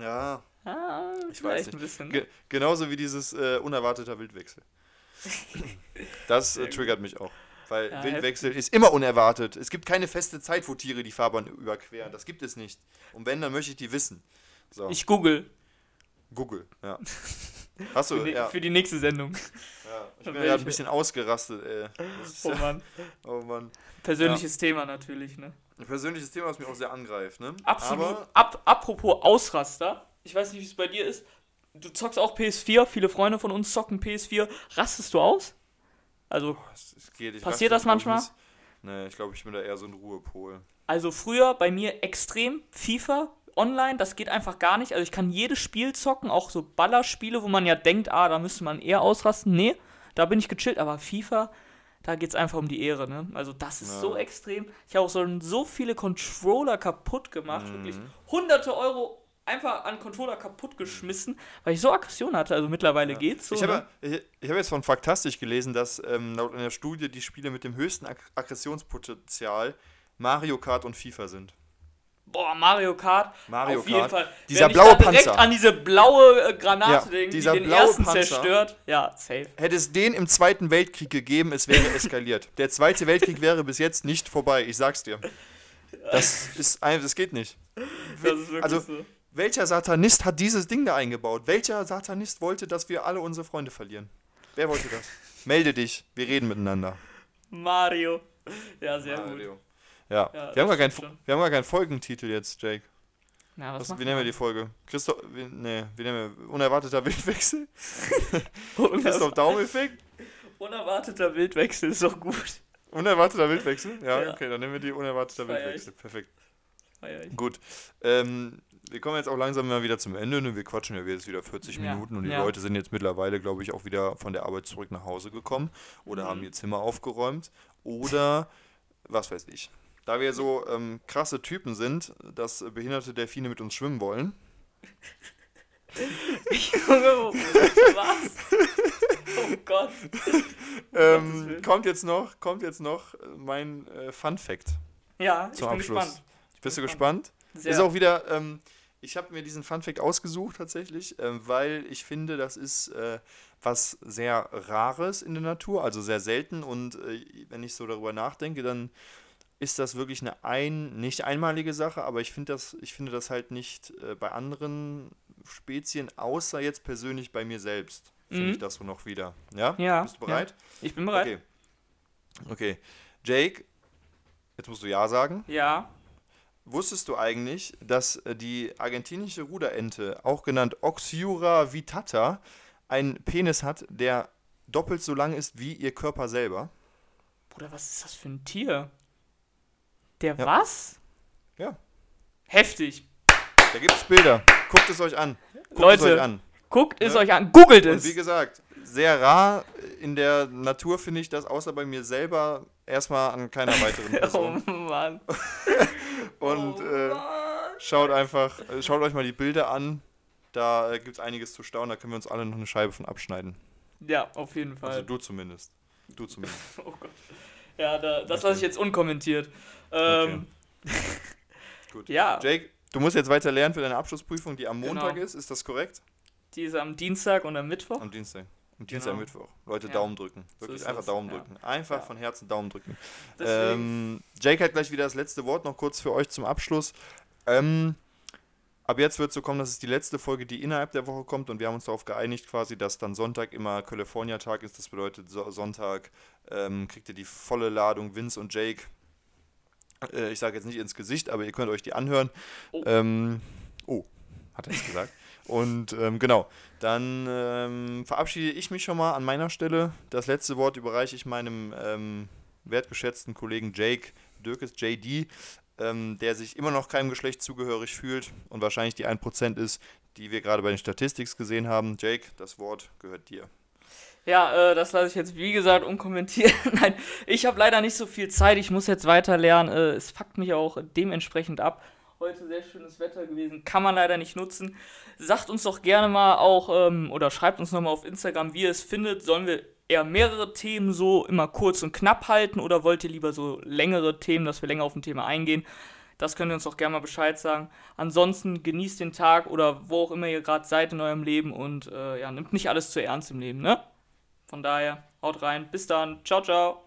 [SPEAKER 1] Ja,
[SPEAKER 2] Ah,
[SPEAKER 1] ich weiß nicht.
[SPEAKER 2] ein bisschen.
[SPEAKER 1] Ge genauso wie dieses äh, unerwarteter Wildwechsel. Das äh, triggert mich auch. Weil
[SPEAKER 2] Ja,
[SPEAKER 1] Wildwechsel ist immer unerwartet. Es gibt keine feste Zeit, wo Tiere die Fahrbahn überqueren. Das gibt es nicht. Und wenn, dann möchte ich die wissen. So,
[SPEAKER 2] Ich google
[SPEAKER 1] Google, ja. Hast du,
[SPEAKER 2] für, die,
[SPEAKER 1] ja.
[SPEAKER 2] für die nächste Sendung.
[SPEAKER 1] ja. Ich bin ja ein bisschen ausgerastet, ey.
[SPEAKER 2] Oh
[SPEAKER 1] ja,
[SPEAKER 2] Mann.
[SPEAKER 1] oh Mann.
[SPEAKER 2] Persönliches Thema natürlich, ne?
[SPEAKER 1] Ein persönliches Thema, das mich auch sehr angreift, ne?
[SPEAKER 2] Absolut.
[SPEAKER 1] Aber
[SPEAKER 2] Ab, apropos Ausraster, ich weiß nicht, wie es bei dir ist. Du zockst auch PS4, viele Freunde von uns zocken PS4. Rastest du aus? Also,
[SPEAKER 1] es, geht.
[SPEAKER 2] Passiert das manchmal?
[SPEAKER 1] Nee, ich glaube, ich bin da eher so ein Ruhepol.
[SPEAKER 2] also früher bei mir extrem FIFA online, das geht einfach gar nicht. Also ich kann jedes Spiel zocken, auch so Ballerspiele, wo man ja denkt, ah, da müsste man eher ausrasten. Nee, da bin ich gechillt, aber FIFA, da geht es einfach um die Ehre, ne? Also das ist
[SPEAKER 1] Ja.
[SPEAKER 2] so extrem. Ich habe auch so, so viele Controller kaputt gemacht,
[SPEAKER 1] Mhm.
[SPEAKER 2] wirklich hunderte Euro einfach an Controller kaputt geschmissen, weil ich so Aggression hatte. Also mittlerweile geht's so.
[SPEAKER 1] ich
[SPEAKER 2] ne?
[SPEAKER 1] habe ich hab jetzt von Faktastisch gelesen, dass ähm, laut einer Studie die Spiele mit dem höchsten Ag Aggressionspotenzial Mario Kart und FIFA sind.
[SPEAKER 2] Boah, Mario Kart.
[SPEAKER 1] Mario
[SPEAKER 2] auf jeden
[SPEAKER 1] Kart.
[SPEAKER 2] Fall.
[SPEAKER 1] Dieser
[SPEAKER 2] Wenn ich
[SPEAKER 1] blaue
[SPEAKER 2] da direkt
[SPEAKER 1] Panzer.
[SPEAKER 2] an diese blaue äh, Granate
[SPEAKER 1] Ja,
[SPEAKER 2] denke, die
[SPEAKER 1] dieser
[SPEAKER 2] den
[SPEAKER 1] blaue
[SPEAKER 2] ersten
[SPEAKER 1] Panzer.
[SPEAKER 2] zerstört. Ja, safe.
[SPEAKER 1] Hätte es den im Zweiten Weltkrieg gegeben, es wäre eskaliert. Der Zweite Weltkrieg wäre bis jetzt nicht vorbei, ich sag's dir. Das ist das geht nicht.
[SPEAKER 2] Das ist wirklich
[SPEAKER 1] Also,
[SPEAKER 2] so.
[SPEAKER 1] welcher Satanist hat dieses Ding da eingebaut? Welcher Satanist wollte, dass wir alle unsere Freunde verlieren? Wer wollte das? Melde dich, wir reden miteinander.
[SPEAKER 2] Mario. Ja, sehr gut.
[SPEAKER 1] Ja,
[SPEAKER 2] Ja,
[SPEAKER 1] wir, haben gar keinen,
[SPEAKER 2] schon.
[SPEAKER 1] wir haben gar keinen Folgentitel jetzt, Jake.
[SPEAKER 2] Na, was
[SPEAKER 1] Was, wie nennen wir die Folge? Christoph, wie, nee, wie nennen wir? Unerwarteter Wildwechsel? Christoph Daum-Effekt?
[SPEAKER 2] Unerwarteter Wildwechsel ist doch gut.
[SPEAKER 1] Unerwarteter Wildwechsel? Ja,
[SPEAKER 2] Ja.
[SPEAKER 1] okay, dann nehmen wir die unerwarteter
[SPEAKER 2] Feier ich.
[SPEAKER 1] Wildwechsel. Perfekt.
[SPEAKER 2] Feier ich.
[SPEAKER 1] Gut. Ähm, wir kommen jetzt auch langsam mal wieder zum Ende. Ne? Wir quatschen ja jetzt wieder 40
[SPEAKER 2] Ja,
[SPEAKER 1] Minuten und die
[SPEAKER 2] ja.
[SPEAKER 1] Leute sind jetzt mittlerweile, glaube ich, auch wieder von der Arbeit zurück nach Hause gekommen oder
[SPEAKER 2] Mhm.
[SPEAKER 1] haben ihr Zimmer aufgeräumt oder was weiß ich. Da wir so ähm, krasse Typen sind, dass äh, behinderte Delfine mit uns schwimmen wollen,
[SPEAKER 2] Junge, was? Oh Gott.
[SPEAKER 1] ähm, kommt jetzt noch, kommt jetzt noch äh, mein äh, Fun Fact
[SPEAKER 2] Ja, ich bin
[SPEAKER 1] Abschluss.
[SPEAKER 2] gespannt.
[SPEAKER 1] Bist du gespannt?
[SPEAKER 2] Sehr.
[SPEAKER 1] Ist auch wieder, ähm, ich habe mir diesen Funfact ausgesucht tatsächlich, ähm, weil ich finde, das ist äh, was sehr Rares in der Natur, also sehr selten und äh, wenn ich so darüber nachdenke, dann ist das wirklich eine ein, nicht einmalige Sache, aber ich finde das, ich finde das halt nicht äh, bei anderen Spezien, außer jetzt persönlich bei mir selbst, finde
[SPEAKER 2] Mhm.
[SPEAKER 1] ich das so noch wieder. Ja?
[SPEAKER 2] Ja,
[SPEAKER 1] Bist du bereit?
[SPEAKER 2] ich bin bereit.
[SPEAKER 1] Okay. Okay. Jake, jetzt musst du Ja sagen.
[SPEAKER 2] Ja.
[SPEAKER 1] Wusstest du eigentlich, dass äh, die argentinische Ruderente, auch genannt Oxyura vitata, einen Penis hat, der doppelt so lang ist wie ihr Körper selber?
[SPEAKER 2] Bruder, was ist das für ein Tier? Der
[SPEAKER 1] Ja.
[SPEAKER 2] was?
[SPEAKER 1] Ja.
[SPEAKER 2] Heftig.
[SPEAKER 1] Da gibt es Bilder. Guckt es euch an. Guckt es
[SPEAKER 2] Leute,
[SPEAKER 1] euch an.
[SPEAKER 2] Guckt es
[SPEAKER 1] Ja.
[SPEAKER 2] euch an. Googelt
[SPEAKER 1] Und
[SPEAKER 2] es.
[SPEAKER 1] wie gesagt, sehr rar in der Natur finde ich das, außer bei mir selber, erstmal an keiner weiteren
[SPEAKER 2] Oh
[SPEAKER 1] Person.
[SPEAKER 2] Mann.
[SPEAKER 1] Und
[SPEAKER 2] oh
[SPEAKER 1] äh,
[SPEAKER 2] Mann.
[SPEAKER 1] schaut einfach, äh, schaut euch mal die Bilder an. Da äh, gibt es einiges zu staunen, da können wir uns alle noch eine Scheibe von abschneiden.
[SPEAKER 2] Ja, auf jeden Fall.
[SPEAKER 1] Also du zumindest. Du zumindest.
[SPEAKER 2] oh Gott. Ja, da, das lasse ich jetzt unkommentiert. Ähm,
[SPEAKER 1] Gut.
[SPEAKER 2] Ja,
[SPEAKER 1] Jake, du musst jetzt weiter lernen für deine Abschlussprüfung, die am
[SPEAKER 2] Genau.
[SPEAKER 1] Montag ist. Ist das korrekt?
[SPEAKER 2] die ist am Dienstag und am Mittwoch.
[SPEAKER 1] Am Dienstag. Am Dienstag,
[SPEAKER 2] Genau.
[SPEAKER 1] Mittwoch. Leute,
[SPEAKER 2] Ja.
[SPEAKER 1] Daumen drücken.
[SPEAKER 2] So
[SPEAKER 1] Wirklich
[SPEAKER 2] ist
[SPEAKER 1] einfach
[SPEAKER 2] das,
[SPEAKER 1] Daumen
[SPEAKER 2] ja.
[SPEAKER 1] drücken. Einfach
[SPEAKER 2] Ja.
[SPEAKER 1] von Herzen Daumen drücken. Ähm, Jake hat gleich wieder das letzte Wort, noch kurz für euch zum Abschluss. Ähm, ab jetzt wird es so kommen, dass es die letzte Folge, die innerhalb der Woche kommt und wir haben uns darauf geeinigt quasi, dass dann Sonntag immer California-Tag ist. Das bedeutet, so, Sonntag ähm, kriegt ihr die volle Ladung Vince und Jake. Äh, ich sage jetzt nicht ins Gesicht, aber ihr könnt euch die anhören.
[SPEAKER 2] Oh.
[SPEAKER 1] Ähm, oh, hat er es gesagt. Und ähm, genau, dann ähm, verabschiede ich mich schon mal an meiner Stelle. Das letzte Wort überreiche ich meinem ähm, wertgeschätzten Kollegen Jake Dürkes, JD, ähm, der sich immer noch keinem Geschlecht zugehörig fühlt und wahrscheinlich die 1% ist, die wir gerade bei den Statistics gesehen haben. Jake, das Wort gehört dir.
[SPEAKER 2] Ja, äh, das lasse ich jetzt wie gesagt unkommentiert. Nein, ich habe leider nicht so viel Zeit. Ich muss jetzt weiter lernen. Äh, es fuckt mich auch dementsprechend ab. Heute sehr schönes Wetter gewesen, kann man leider nicht nutzen. Sagt uns doch gerne mal auch ähm, oder schreibt uns nochmal auf Instagram, wie ihr es findet. Sollen wir eher mehrere Themen so immer kurz und knapp halten oder wollt ihr lieber so längere Themen, dass wir länger auf ein Thema eingehen? Das könnt ihr uns doch gerne mal Bescheid sagen. Ansonsten genießt den Tag oder wo auch immer ihr gerade seid in eurem Leben und äh, ja, nimmt nicht alles zu ernst im Leben, ne? Von daher, haut rein. Bis dann. Ciao, ciao.